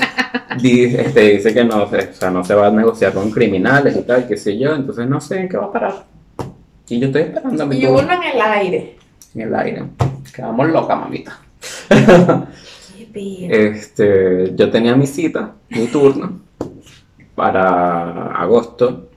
S1: di- este, dice que no, se- o sea, no se va a negociar con criminales y tal, qué sé yo, entonces no sé en qué va a parar. Y yo estoy esperando a mi
S2: Y
S1: turno
S2: uno en el aire.
S1: en el aire. Quedamos locas, mamita.
S2: Qué pena.
S1: Este, yo tenía mi cita, mi turno, para agosto,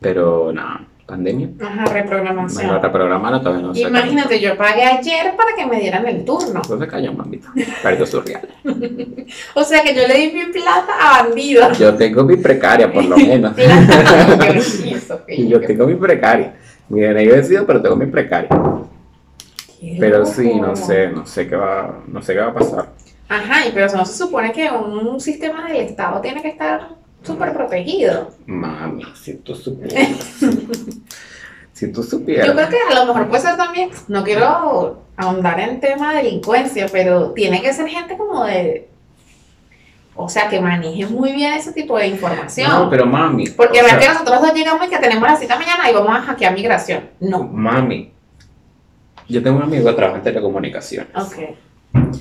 S1: pero nada, pandemia.
S2: Ajá,
S1: Me lo
S2: reprogramación.
S1: reprogramaron, todavía no sé.
S2: Imagínate, yo pagué ayer para que me dieran el turno.
S1: Entonces cayó, mamita. Perdió surreal.
S2: O sea que yo le di mi plata a bandido.
S1: Yo tengo mi precaria, por lo menos. Y yo tengo mi precaria. Mi yo decido, pero tengo mi precaria.
S2: Qué
S1: Pero sí, no sé, no sé qué va, no sé qué va a pasar.
S2: Ajá, y pero eso no se supone que un sistema del Estado tiene que estar súper protegido.
S1: Mami, si tú supieras. si tú
S2: Yo
S1: supieras.
S2: creo que a lo mejor puede ser también, no quiero ahondar en tema de delincuencia, pero tiene que ser gente como de, o sea, que maneje muy bien ese tipo de información.
S1: No, pero mami.
S2: Porque no es
S1: sea,
S2: que nosotros dos llegamos y que tenemos la cita mañana y vamos a hackear migración. No.
S1: Mami. Yo tengo un amigo que trabaja en telecomunicaciones.
S2: Ok.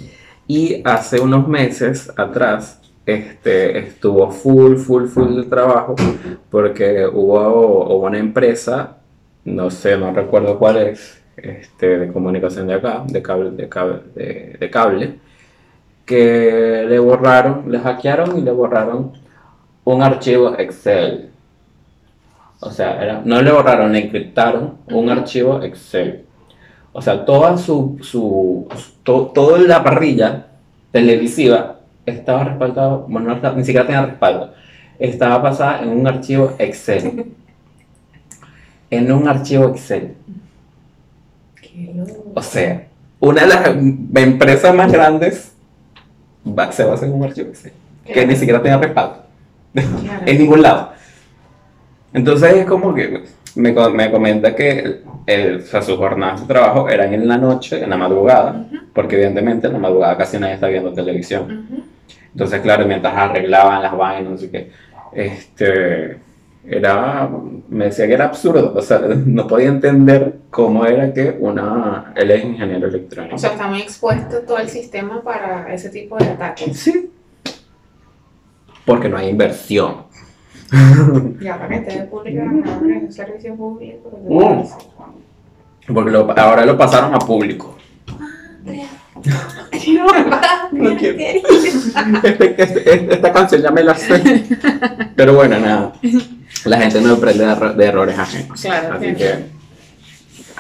S1: Y hace unos meses atrás este, estuvo full, full, full de trabajo porque hubo, hubo una empresa, no sé, no recuerdo cuál es, este, de comunicación de acá, de cable, de cable, de, de cable, que le borraron, le hackearon y le borraron un archivo Excel. O sea, era- no le borraron, le encriptaron un archivo Excel. O sea, toda su, su, to- toda la parrilla televisiva estaba respaldado, bueno, no estaba- ni siquiera tenía respaldo, estaba basada en un archivo Excel. en un archivo Excel.
S2: Qué.
S1: O sea, una de las em- empresas más grandes va- se basa en un archivo Excel, que ni siquiera tenía respaldo
S2: Claro.
S1: en ningún lado. Entonces es como que me, co- me comenta que el, o sea, sus jornadas de trabajo eran en la noche, en la madrugada, porque evidentemente en la madrugada casi nadie está viendo televisión. Entonces, claro, mientras arreglaban las vainas, no sé qué, este, era, me decía que era absurdo, o sea, no podía entender cómo era que una, él es ingeniero electrónico.
S2: O sea, está muy expuesto todo el sistema para ese tipo de ataques.
S1: sí, porque no hay inversión.
S2: Y ahora que esté público, ahora es un servicio público.
S1: Mm. Porque lo- ahora lo pasaron a público.
S2: Quiero
S1: No quiero.
S2: querida.
S1: Este- este- esta canción ya me la sé. Pero bueno, nada. La gente no aprende de, erro- de errores ajenos.
S2: Claro,
S1: Así que.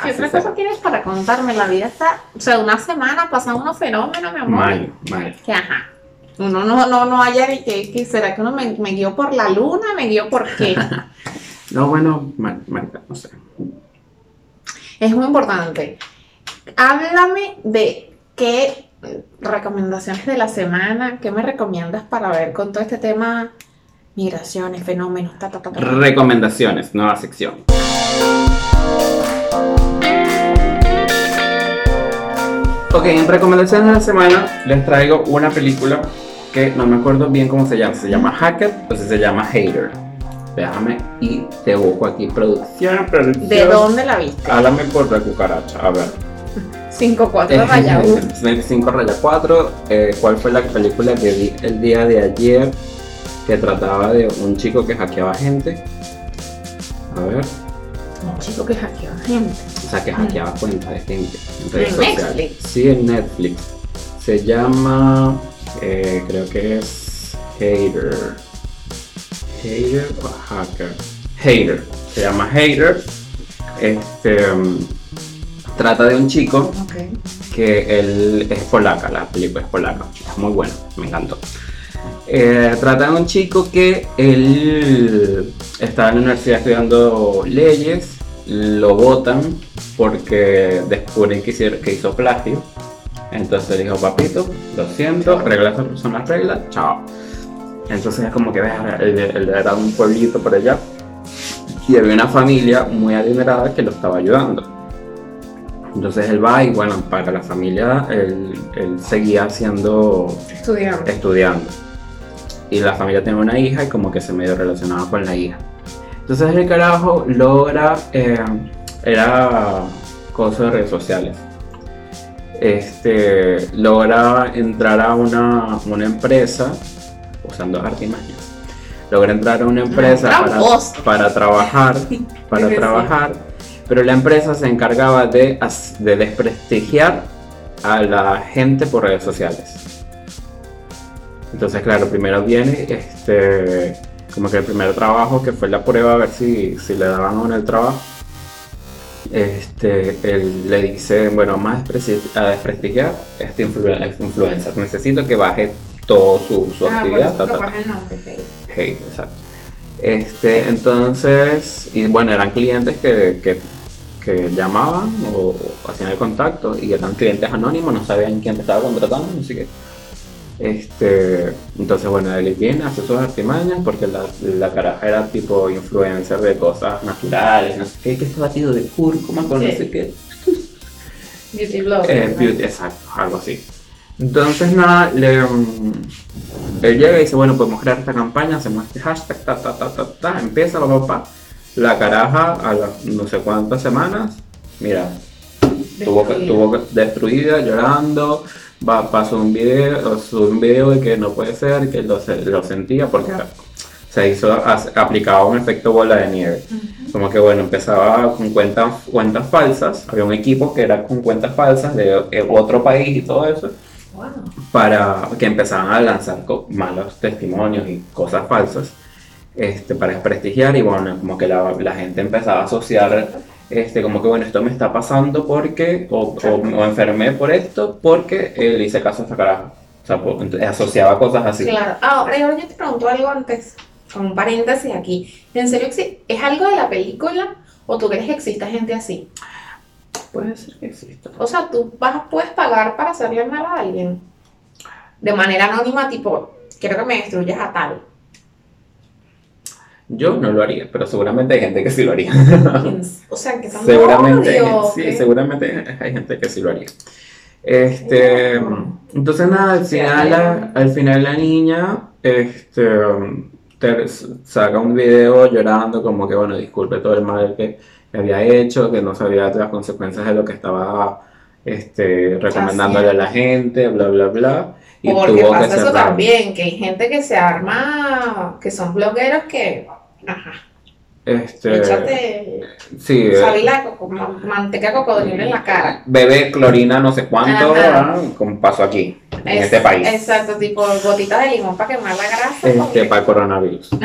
S2: ¿Qué otra cosa tienes para contarme? La vida está, o sea, una semana pasan unos fenómenos, mi amor.
S1: Mal, mal.
S2: Que ajá. Uno no, no, no haya de que, que será que uno me, me guió por la luna, me guió por qué.
S1: No, bueno, mal, no sé.
S2: es muy importante. Háblame de qué recomendaciones de la semana, qué me recomiendas para ver con todo este tema migraciones, fenómenos, ta, ta, ta, ta.
S1: Recomendaciones, nueva sección. Ok, en recomendaciones de la semana les traigo una película que no me acuerdo bien cómo se llama. Se llama Hacker o si se llama Hater. Déjame y te busco aquí producción, producción.
S2: ¿De dónde la viste?
S1: Háblame por la cucaracha, a ver.
S2: 5-4 raya U.
S1: 5 raya 4. eh, ¿Cuál fue la película que vi el día de ayer que trataba de un chico que hackeaba gente? A ver.
S2: Un chico que hackeó gente.
S1: O sea, que hackeaba cuentas de gente en redes
S2: ¿En
S1: sociales.
S2: Netflix?
S1: Sí, en Netflix. Se llama, eh, creo que es Hater. Hater o Hacker. Hater. Se llama Hater. Este mm, trata de un chico
S2: Ok.
S1: que él es polaca, la película es polaca, es muy buena, me encantó. Eh, trata de un chico que él estaba en la universidad estudiando leyes, lo votan porque descubren que, hicier- que hizo plagio. Entonces dijo, papito, lo siento, reglas son las reglas, chao. Entonces es como que "Verga, él, era un pueblito por allá y había una familia muy adinerada que lo estaba ayudando. Entonces él va y bueno, para la familia él, él seguía siendo
S2: Estudiante.
S1: estudiando. Y la familia tiene una hija y como que se medio relacionaba con la hija. Entonces el carajo logra, eh, era cosa de redes sociales. Este, logra entrar a una, una empresa usando artimañas. Logra entrar a una empresa para,
S2: tramposo.
S1: para trabajar, para trabajar pero la empresa se encargaba de, de desprestigiar a la gente por redes sociales. Entonces, claro, primero viene este, como que el primer trabajo, que fue la prueba a ver si, si le daban o no el trabajo. Este, él le dice, bueno, vamos a despresti- a desprestigiar este este influencer. Necesito que baje todo su, su
S2: Ah,
S1: actividad.
S2: por eso
S1: ta, ta".
S2: el nombre.
S1: Hate, exacto. Este, entonces, y bueno, eran clientes que, que, que llamaban o, o hacían el contacto y eran clientes anónimos, no sabían quién te estaba contratando, sé qué. Este, entonces, bueno, él viene, hace sus artimañas porque la, la caraja era tipo influencer de cosas naturales, no sé qué, que este batido de cúrcuma con no sé qué.
S2: Beauty blogger.
S1: Eh,
S2: ¿no?
S1: beauty, exacto, algo así. Entonces, nada, le, mm, él llega y dice, bueno, podemos crear esta campaña, hacemos este hashtag, ta, ta, ta, ta, ta, empieza, papá, papá. La caraja a las no sé cuántas semanas, mira, tuvo,
S2: Destruida.
S1: tuvo destruida, llorando, va, pasó un video, subió un video de que no puede ser, que lo, se- lo sentía porque se hizo, aplicaba un efecto bola de nieve. Como que bueno, empezaba con cuentas, cuentas falsas, había un equipo que era con cuentas falsas de otro país y todo eso,
S2: Wow.
S1: para que empezaban a lanzar malos testimonios y cosas falsas este, para desprestigiar y bueno, como que la, la gente empezaba a asociar este, como que bueno, esto me está pasando porque, o, o, o enfermé por esto porque eh, le hice caso a esta caraja. O sea, por- entonces, asociaba cosas así.
S2: Claro. Ahora, ahora yo te pregunto algo antes, con un paréntesis aquí. ¿En serio es algo de la película o tú crees que exista gente así?
S1: Puede ser que exista.
S2: O sea, tú vas, puedes pagar para hacerle mal a alguien. De manera anónima, tipo, quiero que me destruyas a tal.
S1: Yo no lo haría, pero seguramente hay gente que sí lo haría.
S2: O sea, que
S1: seguramente,
S2: odio,
S1: sí,
S2: ¿qué?
S1: seguramente hay gente que sí lo haría. Este, entonces nada, al final, la, al final la niña, este, te saca un video llorando como que bueno, disculpe todo el mal que, que había hecho, que no sabía las consecuencias de lo que estaba, este, recomendándole a la gente, bla, bla, bla. Y
S2: Porque
S1: que
S2: pasa eso también, que hay gente que se arma, que son blogueros que, ajá,
S1: Este,
S2: échate
S1: sí, eh,
S2: sabila coco- ma- manteca cocodrilo en la cara.
S1: bebe clorina no sé cuánto, como pasó aquí, en
S2: Es-
S1: este país.
S2: Exacto, tipo gotitas de limón para quemar la grasa.
S1: este,
S2: porque-
S1: para el coronavirus.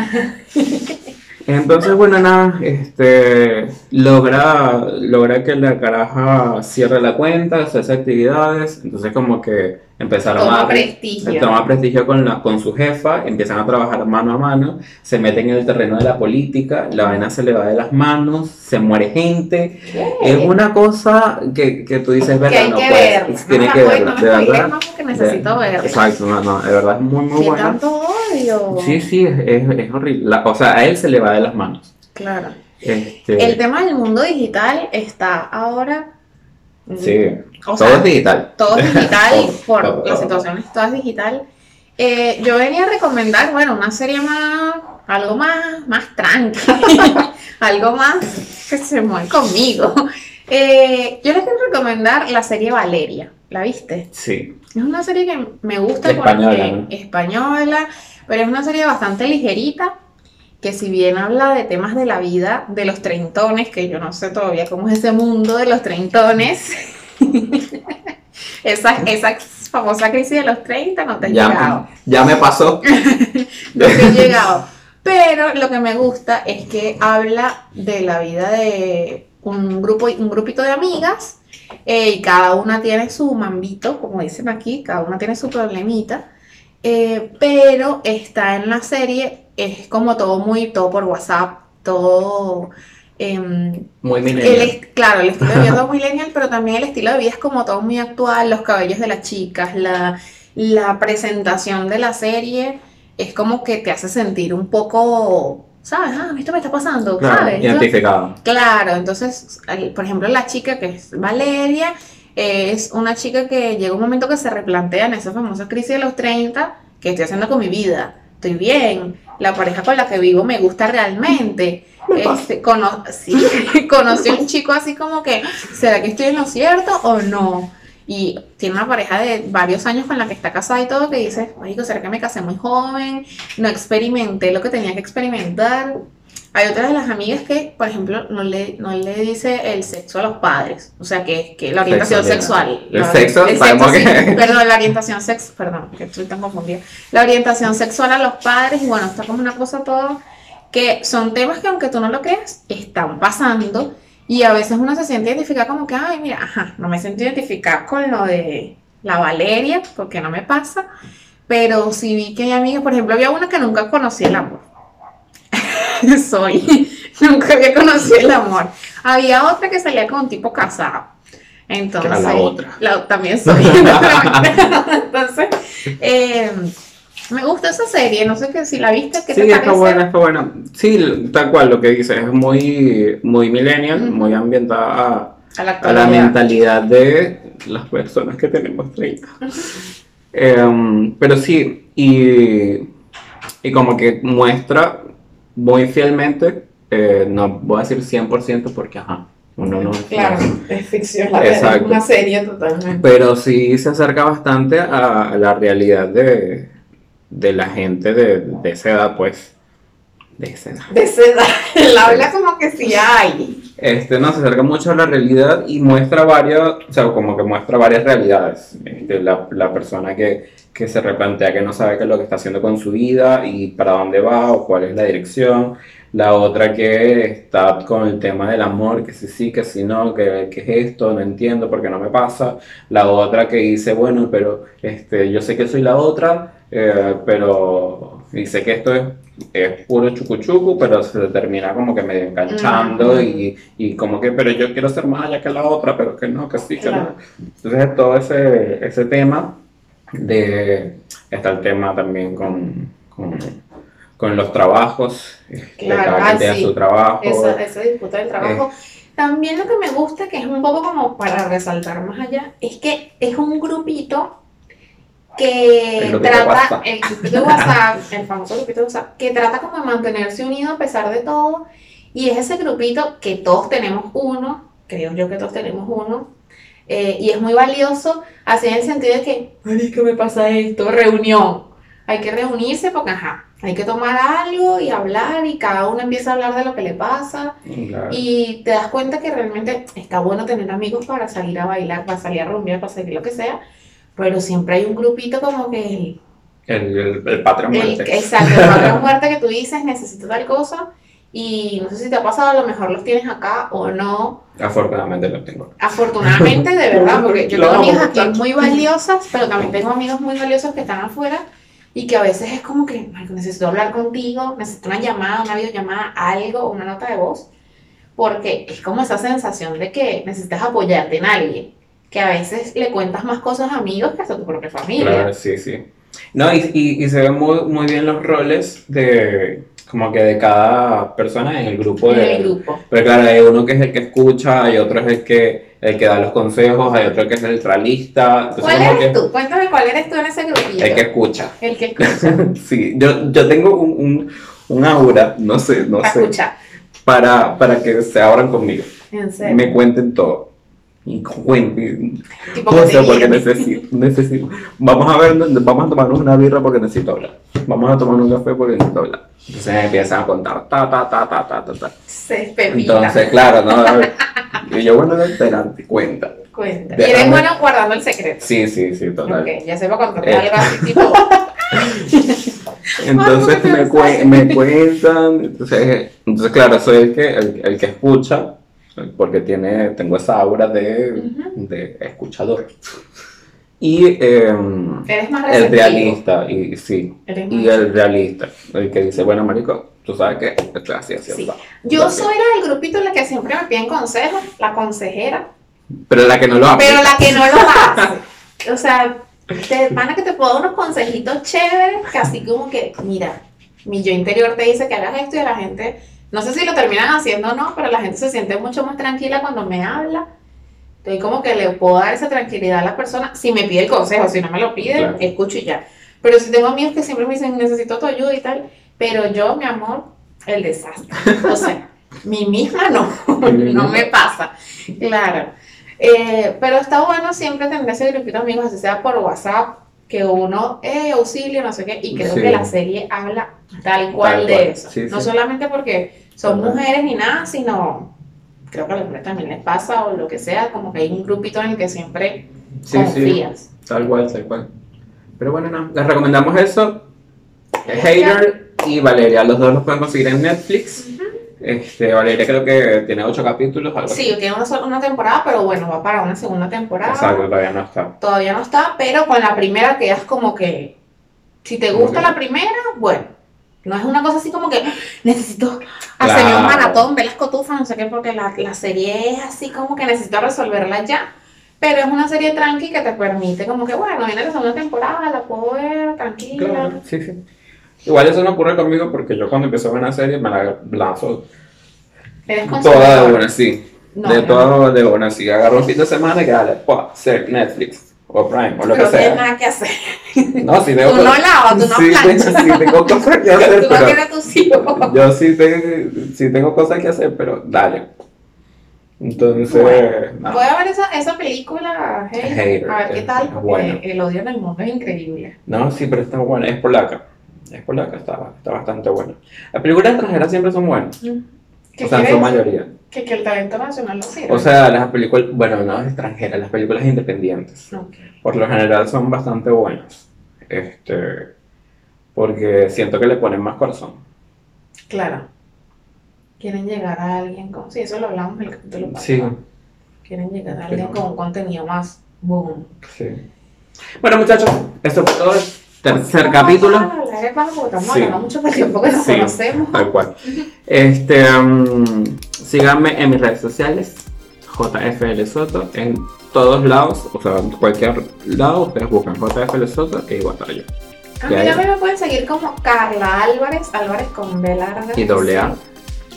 S1: Entonces, bueno, nada, este, logra, logra que la caraja cierre la cuenta, hace actividades, entonces como que empezaron
S2: Toma
S1: a...
S2: prestigio.
S1: Toma prestigio con, la, con su jefa, empiezan a trabajar mano a mano, se meten en el terreno de la política, la vaina se le va de las manos, se muere gente, es una cosa que, que tú dices,
S2: que
S1: ¿verdad?
S2: hay
S1: no
S2: que
S1: tienes
S2: no
S1: que verla,
S2: no
S1: de verdad.
S2: porque necesito verla.
S1: Exacto, no, no, de verdad es muy, muy
S2: ¿Qué
S1: buena.
S2: tanto odio?
S1: Sí, sí, es, es, es horrible. La- o sea, a él se le va de las manos.
S2: Claro.
S1: Este,
S2: El tema del mundo digital está ahora.
S1: Sí,
S2: O
S1: todo
S2: sea,
S1: es digital.
S2: todo es digital por
S1: todo,
S2: las
S1: todo.
S2: situaciones, todo es digital. Eh, yo venía a recomendar, bueno, una serie más, algo más, más tranqui, algo más que se mueve conmigo. Eh, yo les quiero recomendar la serie Valeria, ¿la viste?
S1: Sí,
S2: Es una serie que me gusta
S1: Española,
S2: porque
S1: ¿no?
S2: española, pero es una serie bastante ligerita, que si bien habla de temas de la vida de los treintones, que yo no sé todavía cómo es ese mundo de los treintones, esa, esa famosa crisis de los 30 no te ha llegado.
S1: ya, ya me pasó.
S2: No te ha llegado. Pero lo que me gusta es que habla de la vida de un grupo, un grupito de amigas eh, y cada una tiene su mambito, como dicen aquí, cada una tiene su problemita. Eh, pero está en la serie, es como todo muy, todo por WhatsApp, todo... em,
S1: Muy
S2: el
S1: milenial.
S2: est- claro, el estilo de vida es lineal, pero también el estilo de vida es como todo muy actual, los cabellos de las chicas, la, la presentación de la serie es como que te hace sentir un poco, ¿sabes? Ah, esto me está pasando,
S1: Claro,
S2: ¿sabes?
S1: Identificado.
S2: Claro, entonces, por ejemplo, la chica que es Valeria, es una chica que llega un momento que se replantea en esa famosa crisis de los 30, ¿qué estoy haciendo con mi vida? Estoy bien, la pareja con la que vivo me gusta realmente. Este, cono- sí, conocí a un chico así como que, ¿será que estoy en lo cierto o no? Y tiene una pareja de varios años con la que está casada y todo, que dice, marico, ¿será que me casé muy joven? No experimenté lo que tenía que experimentar. Hay otras de las amigas que, por ejemplo, no le, no le dice el sexo a los padres. O sea, que, que la orientación sexual.
S1: El
S2: la-
S1: sexo,
S2: el
S1: sabemos
S2: sí,
S1: que-
S2: Perdón, la orientación sexual. Perdón, que estoy tan confundida. La orientación sexual a los padres, y bueno, está como una cosa todo. Que son temas que, aunque tú no lo creas, están pasando. Y a veces uno se siente identificado como que, ay, mira, ajá, no me siento identificada con lo de la Valeria, porque no me pasa. Pero sí vi que hay amigas, por ejemplo, había una que nunca conocí el amor. Soy, nunca había conocido el amor. Había otra que salía con un tipo casado. Entonces,
S1: Que era la otra.
S2: la- también soy. Entonces, eh, me gusta esa serie, no sé qué, si la viste, ¿qué
S1: Sí,
S2: te
S1: está
S2: parece?
S1: buena, está buena. Sí, tal cual lo que dices, es muy, muy millennial, muy ambientada a,
S2: A la
S1: a la
S2: actualidad.
S1: mentalidad de las personas que tenemos 30. Em, pero sí, y, y como que muestra muy fielmente, eh, no voy a decir 100% porque, ajá, uno no...
S2: Claro, es ficción,
S1: la verdad, es una
S2: serie totalmente.
S1: Pero sí se acerca bastante a, a la realidad de, de la gente de, de esa edad, pues. De esa edad.
S2: De esa edad, él habla como que sí hay.
S1: Este, no, se acerca mucho a la realidad y muestra varias, o sea, como que muestra varias realidades. Este, la, la persona que, que se replantea que no sabe qué es lo que está haciendo con su vida y para dónde va o cuál es la dirección. La otra que está con el tema del amor, que si sí, que si no, que, que es esto, no entiendo por qué no me pasa. La otra que dice, bueno, pero este, yo sé que soy la otra, eh, pero sé que esto es, es puro chucuchucu, pero se termina como que medio enganchando
S2: Ujú.
S1: y, y como que, pero yo quiero ser más allá que la otra, pero que no, que sí, que
S2: Claro.
S1: no. Entonces todo ese, ese tema de, está el tema también con, con, con los trabajos, que
S2: Claro,
S1: cada
S2: ah,
S1: quien
S2: sí.
S1: su trabajo.
S2: esa, esa disputa del trabajo.
S1: Eh.
S2: También lo que me gusta, que es un poco como para resaltar más allá, es que es un grupito que
S1: El
S2: trata, el grupito de WhatsApp, el famoso grupito de WhatsApp, que trata como de mantenerse unido a pesar de todo. Y es ese grupito que todos tenemos uno, creo yo que todos tenemos uno, eh, y es muy valioso, así en el sentido de que, ay, ¿qué me pasa esto? Reunión. Hay que reunirse porque, ajá, hay que tomar algo y hablar y cada uno empieza a hablar de lo que le pasa
S1: Claro.
S2: y te das cuenta que realmente está bueno tener amigos para salir a bailar, para salir a rumbear, para salir lo que sea, pero siempre hay un grupito como que el,
S1: El, el, el patrón muerte.
S2: exacto, el padre muerte que tú dices, necesito tal cosa y no sé si te ha pasado, a lo mejor los tienes acá o no,
S1: Afortunadamente lo tengo.
S2: afortunadamente de verdad, porque yo tengo
S1: a
S2: amigas aquí muy valiosas, pero también tengo amigos muy valiosos que están afuera y que a veces es como que, "Marico, necesito hablar contigo, necesito una llamada, una videollamada, algo, una nota de voz, porque es como esa sensación de que necesitas apoyarte en alguien, que a veces le cuentas más cosas a amigos que hasta tu propia familia.
S1: Claro, sí, sí. No, y, y, y se ven muy, muy bien los roles de como que de cada persona en el grupo
S2: en
S1: de,
S2: el grupo.
S1: Pero claro, hay uno que es el que escucha, hay otro es el que, el que da los consejos, hay otro que es el. Entonces,
S2: ¿Cuál eres
S1: que
S2: tú? Cuéntame cuál eres tú en ese grupillo.
S1: el que escucha.
S2: El que escucha.
S1: Sí, yo, yo tengo un, un, un aura, no sé, no
S2: Para
S1: sé,
S2: escuchar.
S1: para, para que se abran conmigo,
S2: En serio.
S1: me cuenten todo. Y cuenten.
S2: Tipo
S1: No sé, porque necesito, necesito. Vamos a ver, vamos a tomarnos una birra porque necesito hablar. Vamos a tomar un café porque necesito hablar. Entonces empiezan a contar, ta, ta, ta, ta, ta, ta, ta.
S2: Se.
S1: Entonces, claro, ¿no? A Y yo, bueno, adelante, cuenta.
S2: Cuenta. Y eres bueno guardando el secreto.
S1: Sí, sí, sí, total.
S2: Ya sepa contarte
S1: Eh.
S2: algo así tipo.
S1: Entonces me, cue- me cuentan, entonces, entonces claro, soy el que, el, el que escucha, porque tiene, tengo esa aura de, de escuchador. Y em,
S2: Eres más
S1: el realista, y sí,
S2: Eres
S1: y el realista, el que dice, bueno, marico, tú sabes que estoy así, así,
S2: Sí.
S1: así.
S2: Yo soy la del grupito en la que siempre me piden consejos, la consejera,
S1: Pero la que no lo aplica.
S2: pero la que no lo hace. O sea, te pana que te puedo dar unos consejitos chéveres, que así como que, mira, mi yo interior te dice que hagas esto y la gente, no sé si lo terminan haciendo o no, pero la gente se siente mucho más tranquila cuando me habla. Estoy como que le puedo dar esa tranquilidad a la persona si me pide el consejo, si no me lo pide,
S1: Claro.
S2: escucho y ya. Pero si tengo amigos que siempre me dicen, necesito tu ayuda y tal, pero yo, mi amor, el desastre. O sea, mi misma no, no me pasa. Claro. Eh, pero está bueno siempre tener ese grupito de amigos, así sea por WhatsApp, que uno, eh, auxilio, no sé qué, y creo
S1: Sí.
S2: que la serie habla tal cual
S1: Tal
S2: de eso.
S1: sí,
S2: no
S1: sí.
S2: solamente porque son mujeres ni nada, sino creo que a los hombres también les pasa o lo que sea, como que hay un grupito en el que siempre
S1: Sí, sí,
S2: confías.
S1: tal cual, tal cual. Pero bueno, no, les recomendamos eso. Hater y Valeria, los dos los pueden conseguir en Netflix. Este, Valeria creo que tiene ocho capítulos, algo así.
S2: Sí, tiene una, sola- una temporada, pero bueno, va para una segunda temporada.
S1: Exacto, todavía no está.
S2: Todavía no está, pero con la primera quedas como que, si te gusta la primera, bueno, no es una cosa así como que necesito hacerme
S1: Claro.
S2: un maratón, ver las cotufas, no sé qué, porque la, la serie es así como que necesito resolverla ya. Pero es una serie tranqui que te permite como que, bueno, viene la segunda temporada, la puedo ver tranquila.
S1: Claro, sí, sí. Igual eso no ocurre conmigo porque yo cuando empiezo a ver una serie me la lanzo toda de una, sí.
S2: No,
S1: de
S2: no.
S1: todo de una, sí. Agarro un fin de semana y que dale, ser Netflix o Prime o lo
S2: Pero
S1: que
S2: no tienes
S1: sea.
S2: nada que hacer.
S1: No, sí tengo
S2: Tú no lavas, tú no
S1: sí,
S2: planchas.
S1: sí, tengo cosas que hacer,
S2: Tú no
S1: pero
S2: tienes tus hijos.
S1: yo sí, te- sí tengo cosas que hacer, pero dale. Entonces,
S2: Bueno,
S1: no.
S2: Voy a ver esa, esa película, Hater, a ver qué tal,
S1: es
S2: porque
S1: bueno.
S2: el odio en el mundo es increíble.
S1: No, sí, pero está buena, es polaca. Es polaca, está, está bastante buena. Las películas extranjeras siempre son buenas,
S2: ¿Qué
S1: o sea, en su mayoría.
S2: Que, que el talento nacional lo sirve.
S1: O sea, las películas, bueno, no extranjeras, las películas independientes. Por lo general son bastante buenas. Este, porque siento que le ponen más corazón.
S2: Claro. Quieren llegar a alguien con. Sí, eso lo hablamos en el capítulo pasado.
S1: Sí,
S2: Quieren llegar a alguien con un contenido más boom.
S1: sí. Bueno, muchachos, esto fue todo tercer capítulo.
S2: Hablar estamos
S1: Sí.
S2: hablando mucho por el tiempo que nos
S1: Sí.
S2: conocemos.
S1: Tal cual. Este, um, síganme en mis redes sociales, JFL Soto, en todos lados, o sea, en cualquier lado, ustedes buscan JFL Soto y igual estar yo.
S2: A
S1: ¿Qué
S2: mí también me pueden seguir como Carla Álvarez, Álvarez con B larga.
S1: Y doble A,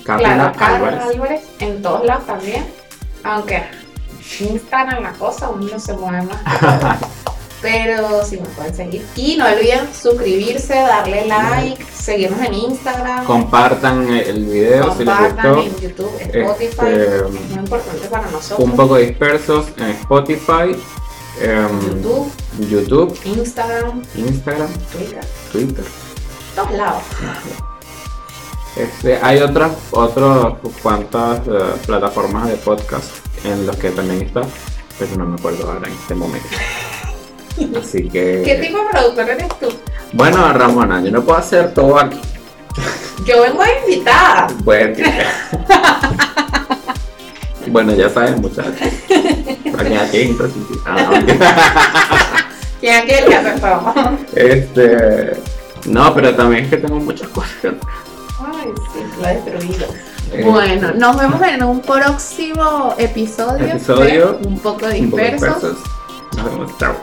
S1: Carla
S2: Claro, Carla
S1: Álvarez.
S2: Álvarez. en todos lados también. Aunque Instagram la cosa, uno se mueve más. Pero sí me pueden seguir. Y no olviden suscribirse, darle like, seguirnos en Instagram,
S1: Compartan el video si les
S2: compartan
S1: gustó.
S2: en YouTube, Spotify.
S1: Este,
S2: es muy importante para nosotros.
S1: un poco dispersos en Spotify, em,
S2: YouTube,
S1: YouTube,
S2: Instagram,
S1: Instagram,
S2: Twitter,
S1: Twitter.
S2: todos lados.
S1: Este, hay otras, otras cuantas eh, plataformas de podcast en los que también está, pero no me acuerdo ahora en este momento. Así que.
S2: ¿Qué tipo de productor eres tú?
S1: Bueno, Ramona, yo no puedo hacer todo aquí.
S2: Yo vengo invitada.
S1: Pues, bueno, ya saben, muchachos. Aquí, aquí, mentira.
S2: ¿Quién es aquel que?
S1: Este. No, pero también es que tengo muchas cosas. que.
S2: Ay, sí, lo he destruido.
S1: Eh,
S2: Bueno, nos vemos en un próximo episodio.
S1: Episodio
S2: Un poco
S1: un poco
S2: dispersos.
S1: dispersos. Nos vemos. Chao.